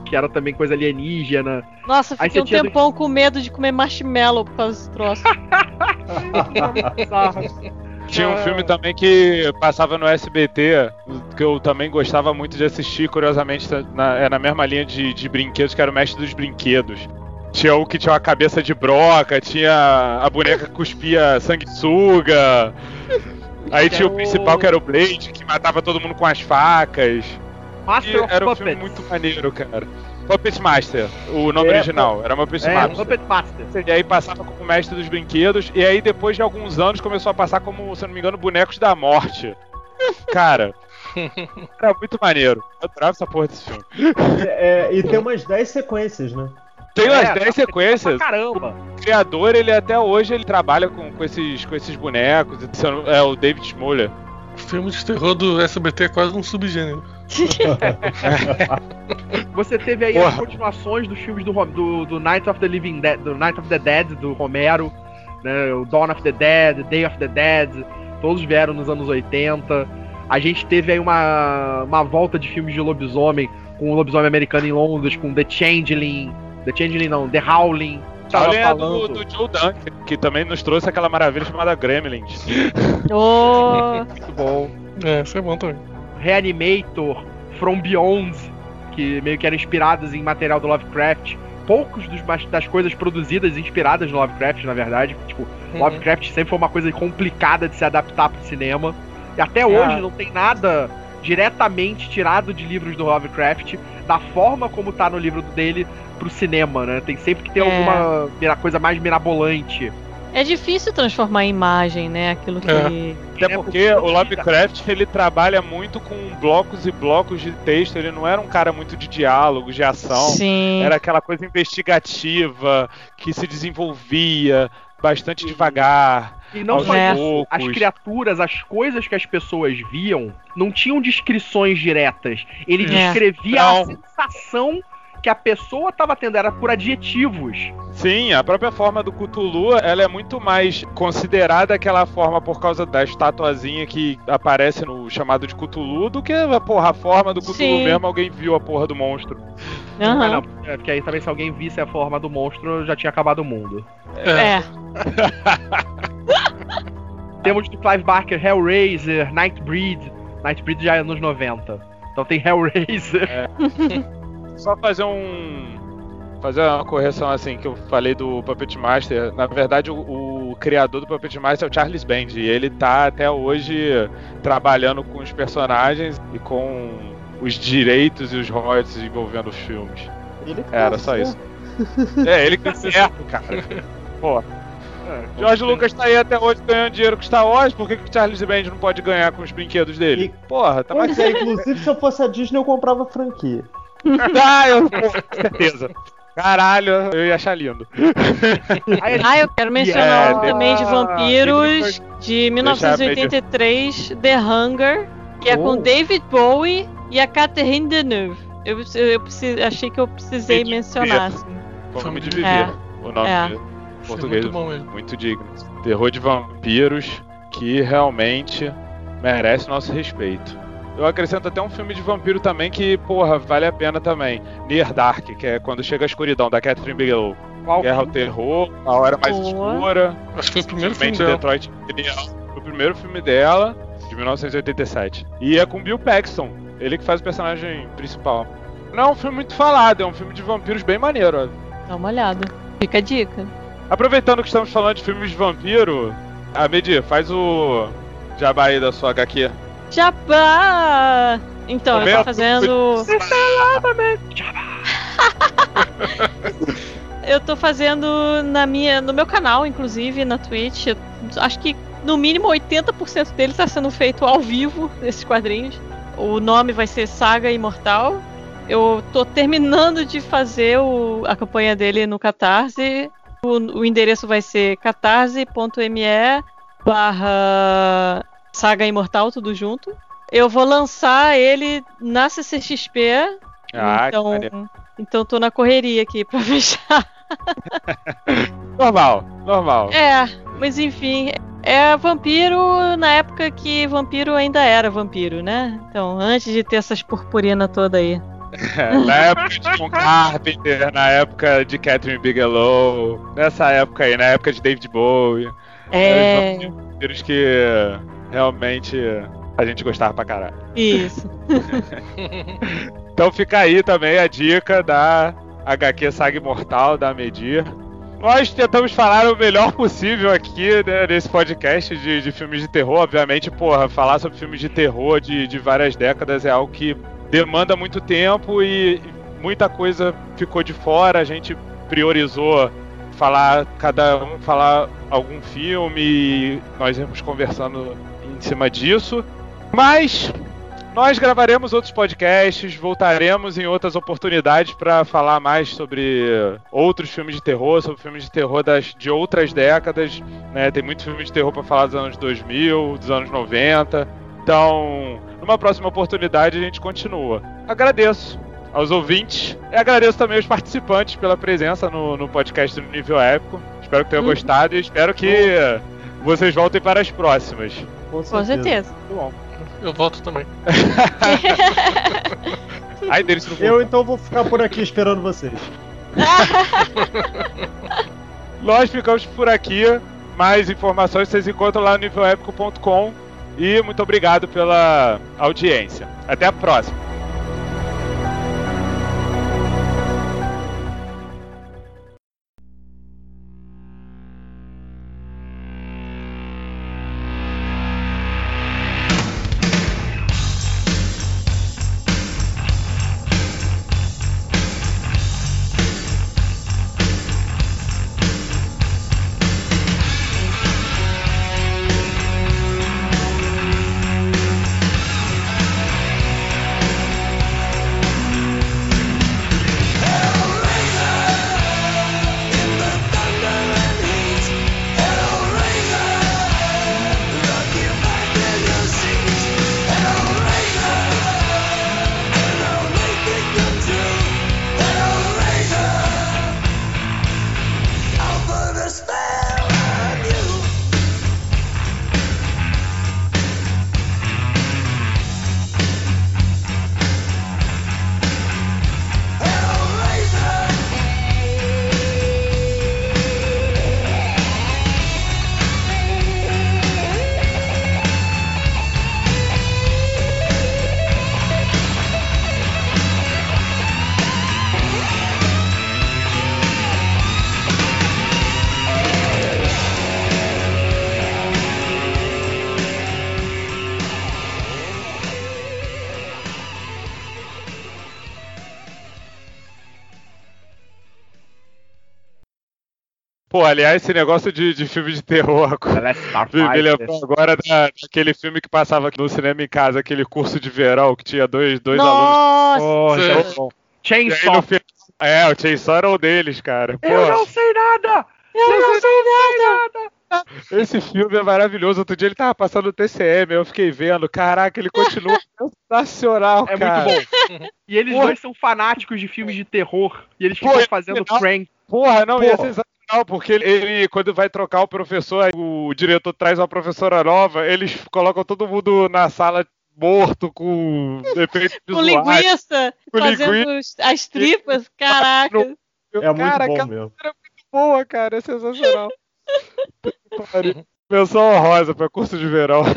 que era também coisa alienígena. Nossa, fiquei um tinha do- tempão com medo de comer marshmallow por causa desse troço. Tinha um filme também que passava no SBT, que eu também gostava muito de assistir, curiosamente, na, é na mesma linha de, de brinquedos, que era o Mestre dos Brinquedos. Tinha o que tinha uma cabeça de broca, tinha a boneca que cuspia sanguessuga. Aí tinha o principal que era o Blade, que matava todo mundo com as facas. Master E era um filme muito maneiro, cara. Puppet Master, o nome É, original, era uma Puppet É, Master. Puppet Master. E aí passava como mestre dos brinquedos, e aí depois de alguns anos começou a passar como, se não me engano, bonecos da morte. Cara, era muito maneiro. Eu adorava essa porra desse filme. É, e tem umas 10 sequências, né? Tem umas É, 10 tá sequências. Pra caramba. O criador, ele até hoje ele trabalha com, com, esses, com esses bonecos. É o David Smoller. Filme de terror do SBT é quase um subgênero. Você teve aí Porra. as continuações dos filmes do, do, do Night of the Living Dead, do Night of the Dead, do Romero, né? O Dawn of the Dead, Day of the Dead, todos vieram nos anos 80. A gente teve aí uma, uma volta de filmes de lobisomem, com o lobisomem americano em Londres, com The Changeling. The Changeling não, The Howling. Tava Além é do, falando. do Joe Dante, que também nos trouxe aquela maravilha chamada Gremlins. Ô, Muito bom. É, isso é bom também. Reanimator, From Beyond, que meio que eram inspirados em material do Lovecraft. Poucos dos, das coisas produzidas inspiradas no Lovecraft, na verdade. Tipo, Uhum. Lovecraft sempre foi uma coisa complicada de se adaptar pro cinema. E até Ah. hoje não tem nada diretamente tirado de livros do Lovecraft da forma como tá no livro dele pro cinema, né? Tem sempre que ter É. alguma coisa mais mirabolante. é difícil transformar em imagem, né? Aquilo que. É. Até É, porque o Lovecraft ele trabalha muito com blocos e blocos de texto. Ele não era um cara muito de diálogos, de ação. Sim. Era aquela coisa investigativa que se desenvolvia bastante devagar. E não só isso, as criaturas, as coisas que as pessoas viam, não tinham descrições diretas. Ele É. descrevia Não. a sensação que a pessoa estava tendo, era por adjetivos. Sim, a própria forma do Cthulhu, ela é muito mais considerada aquela forma por causa da estatuazinha que aparece no chamado de Cthulhu do que a porra, a forma do Cthulhu Sim. mesmo, alguém viu a porra do monstro. Aham. Ah, não, é, porque aí também se alguém visse a forma do monstro, já tinha acabado o mundo. É. Temos do Clive Barker, Hellraiser, Nightbreed. Nightbreed já é nos 90. Então tem Hellraiser. Só fazer um. Fazer uma correção assim que eu falei do Puppet Master. Na verdade, o, o criador do Puppet Master é o Charles Band. E ele tá até hoje trabalhando com os personagens e com os direitos e os royalties envolvendo os filmes. Ele que Era só isso. certo. É, ele que tá certo, cara. Pô, George Lucas tá aí até hoje ganhando dinheiro com Star Wars, por que, que o Charles Band não pode ganhar com os brinquedos dele? E- Porra, tá mais é, inclusive se eu fosse a Disney eu comprava a franquia. Ah, eu, com certeza. Caralho, eu ia achar lindo. Ah, eu quero mencionar É, um também de vampiros de 1983, The Hunger, que é com Oh. David Bowie e a Catherine Deneuve. Eu, eu, eu achei que eu precisei mencionar. assim. Fome de É. viver. O nome É. de é português muito bom mesmo. muito digno. Terror de vampiros que realmente merece nosso respeito. Eu acrescento até um filme de vampiro também que, porra, vale a pena também. Near Dark, que é quando chega a escuridão, da Catherine Bigelow. qual Guerra ao terror, a hora mais Boa. escura. Acho que foi o primeiro filme dela. Detroit. Foi o primeiro filme dela, de 1987. E é com Bill Paxton, ele que faz o personagem principal. Não é um filme muito falado, é um filme de vampiros bem maneiro. ó. Dá uma olhada. Fica a dica. Aproveitando que estamos falando de filmes de vampiro, a Medi, faz o jabá aí da sua HQ. Jabá! Então, eu tô fazendo. Eu tô fazendo na minha, no meu canal, inclusive, na Twitch. Acho que no mínimo 80% dele está sendo feito ao vivo, esses quadrinhos. O nome vai ser Saga Imortal. Eu tô terminando de fazer o- a campanha dele no Catarse. O, o endereço vai ser catarse.me barra Saga Imortal, tudo junto. Eu vou lançar ele na CCXP. Ah, então, maneiro. então tô na correria aqui pra fechar. Normal, normal. É, mas enfim, é vampiro na época que vampiro ainda era vampiro, né? Então, antes de ter essas purpurinas toda aí. É, na época de John Carpenter, na época de Catherine Bigelow, nessa época aí, na época de David Bowie. É, Os vampiros que realmente a gente gostava pra caralho. isso. Então fica aí também a dica da HQ Saga Imortal da Medir. Nós tentamos falar o melhor possível aqui, né, nesse podcast de, de filmes de terror. Obviamente, porra, falar sobre filmes de terror de, de várias décadas é algo que demanda muito tempo e muita coisa ficou de fora. A gente priorizou falar, cada um falar algum filme e nós íamos conversando cima disso. Mas Nós gravaremos outros podcasts, voltaremos em outras oportunidades para falar mais sobre outros filmes de terror, sobre filmes de terror das, de outras décadas. Né? Tem muito filme de terror para falar dos anos 2000, dos anos 90. Então, numa próxima oportunidade, a gente continua. Agradeço aos ouvintes e agradeço também aos participantes pela presença no, no podcast do Nível Épico. Espero que tenham Uhum. gostado e espero que vocês voltem para as próximas. Com Com certeza. Bom. Eu volto também. Ai, deles não Eu então vou ficar por aqui esperando vocês. Nós ficamos por aqui. Mais informações vocês encontram lá no nívelépico.com. E muito obrigado pela audiência. Até a próxima. Pô, aliás, esse negócio de, de filme de terror Last me, me lembrou agora da- daquele filme que passava no cinema em casa, aquele curso de verão que tinha dois, dois alunos. Nossa! Porra, Sim. tão bom. E aí, no Chainsaw. final- é, o Chainsaw era um deles, cara. Pô, Eu não sei nada! Eu não sei nada! esse filme é maravilhoso. Outro dia ele tava passando no TCM, eu fiquei vendo. Caraca, ele continua sensacional, É cara. muito bom. E eles Porra. dois são fanáticos de filmes de terror. E eles ficam fazendo prank. Porra, não, ia Porra. ser legal, porque ele, ele, quando vai trocar o professor, o diretor traz uma professora nova, eles colocam todo mundo na sala morto com defeito com linguiça, com fazendo linguiça. as tripas, caraca. É muito bom mesmo. É muito boa, cara, é sensacional. Menção honrosa para curso de verão.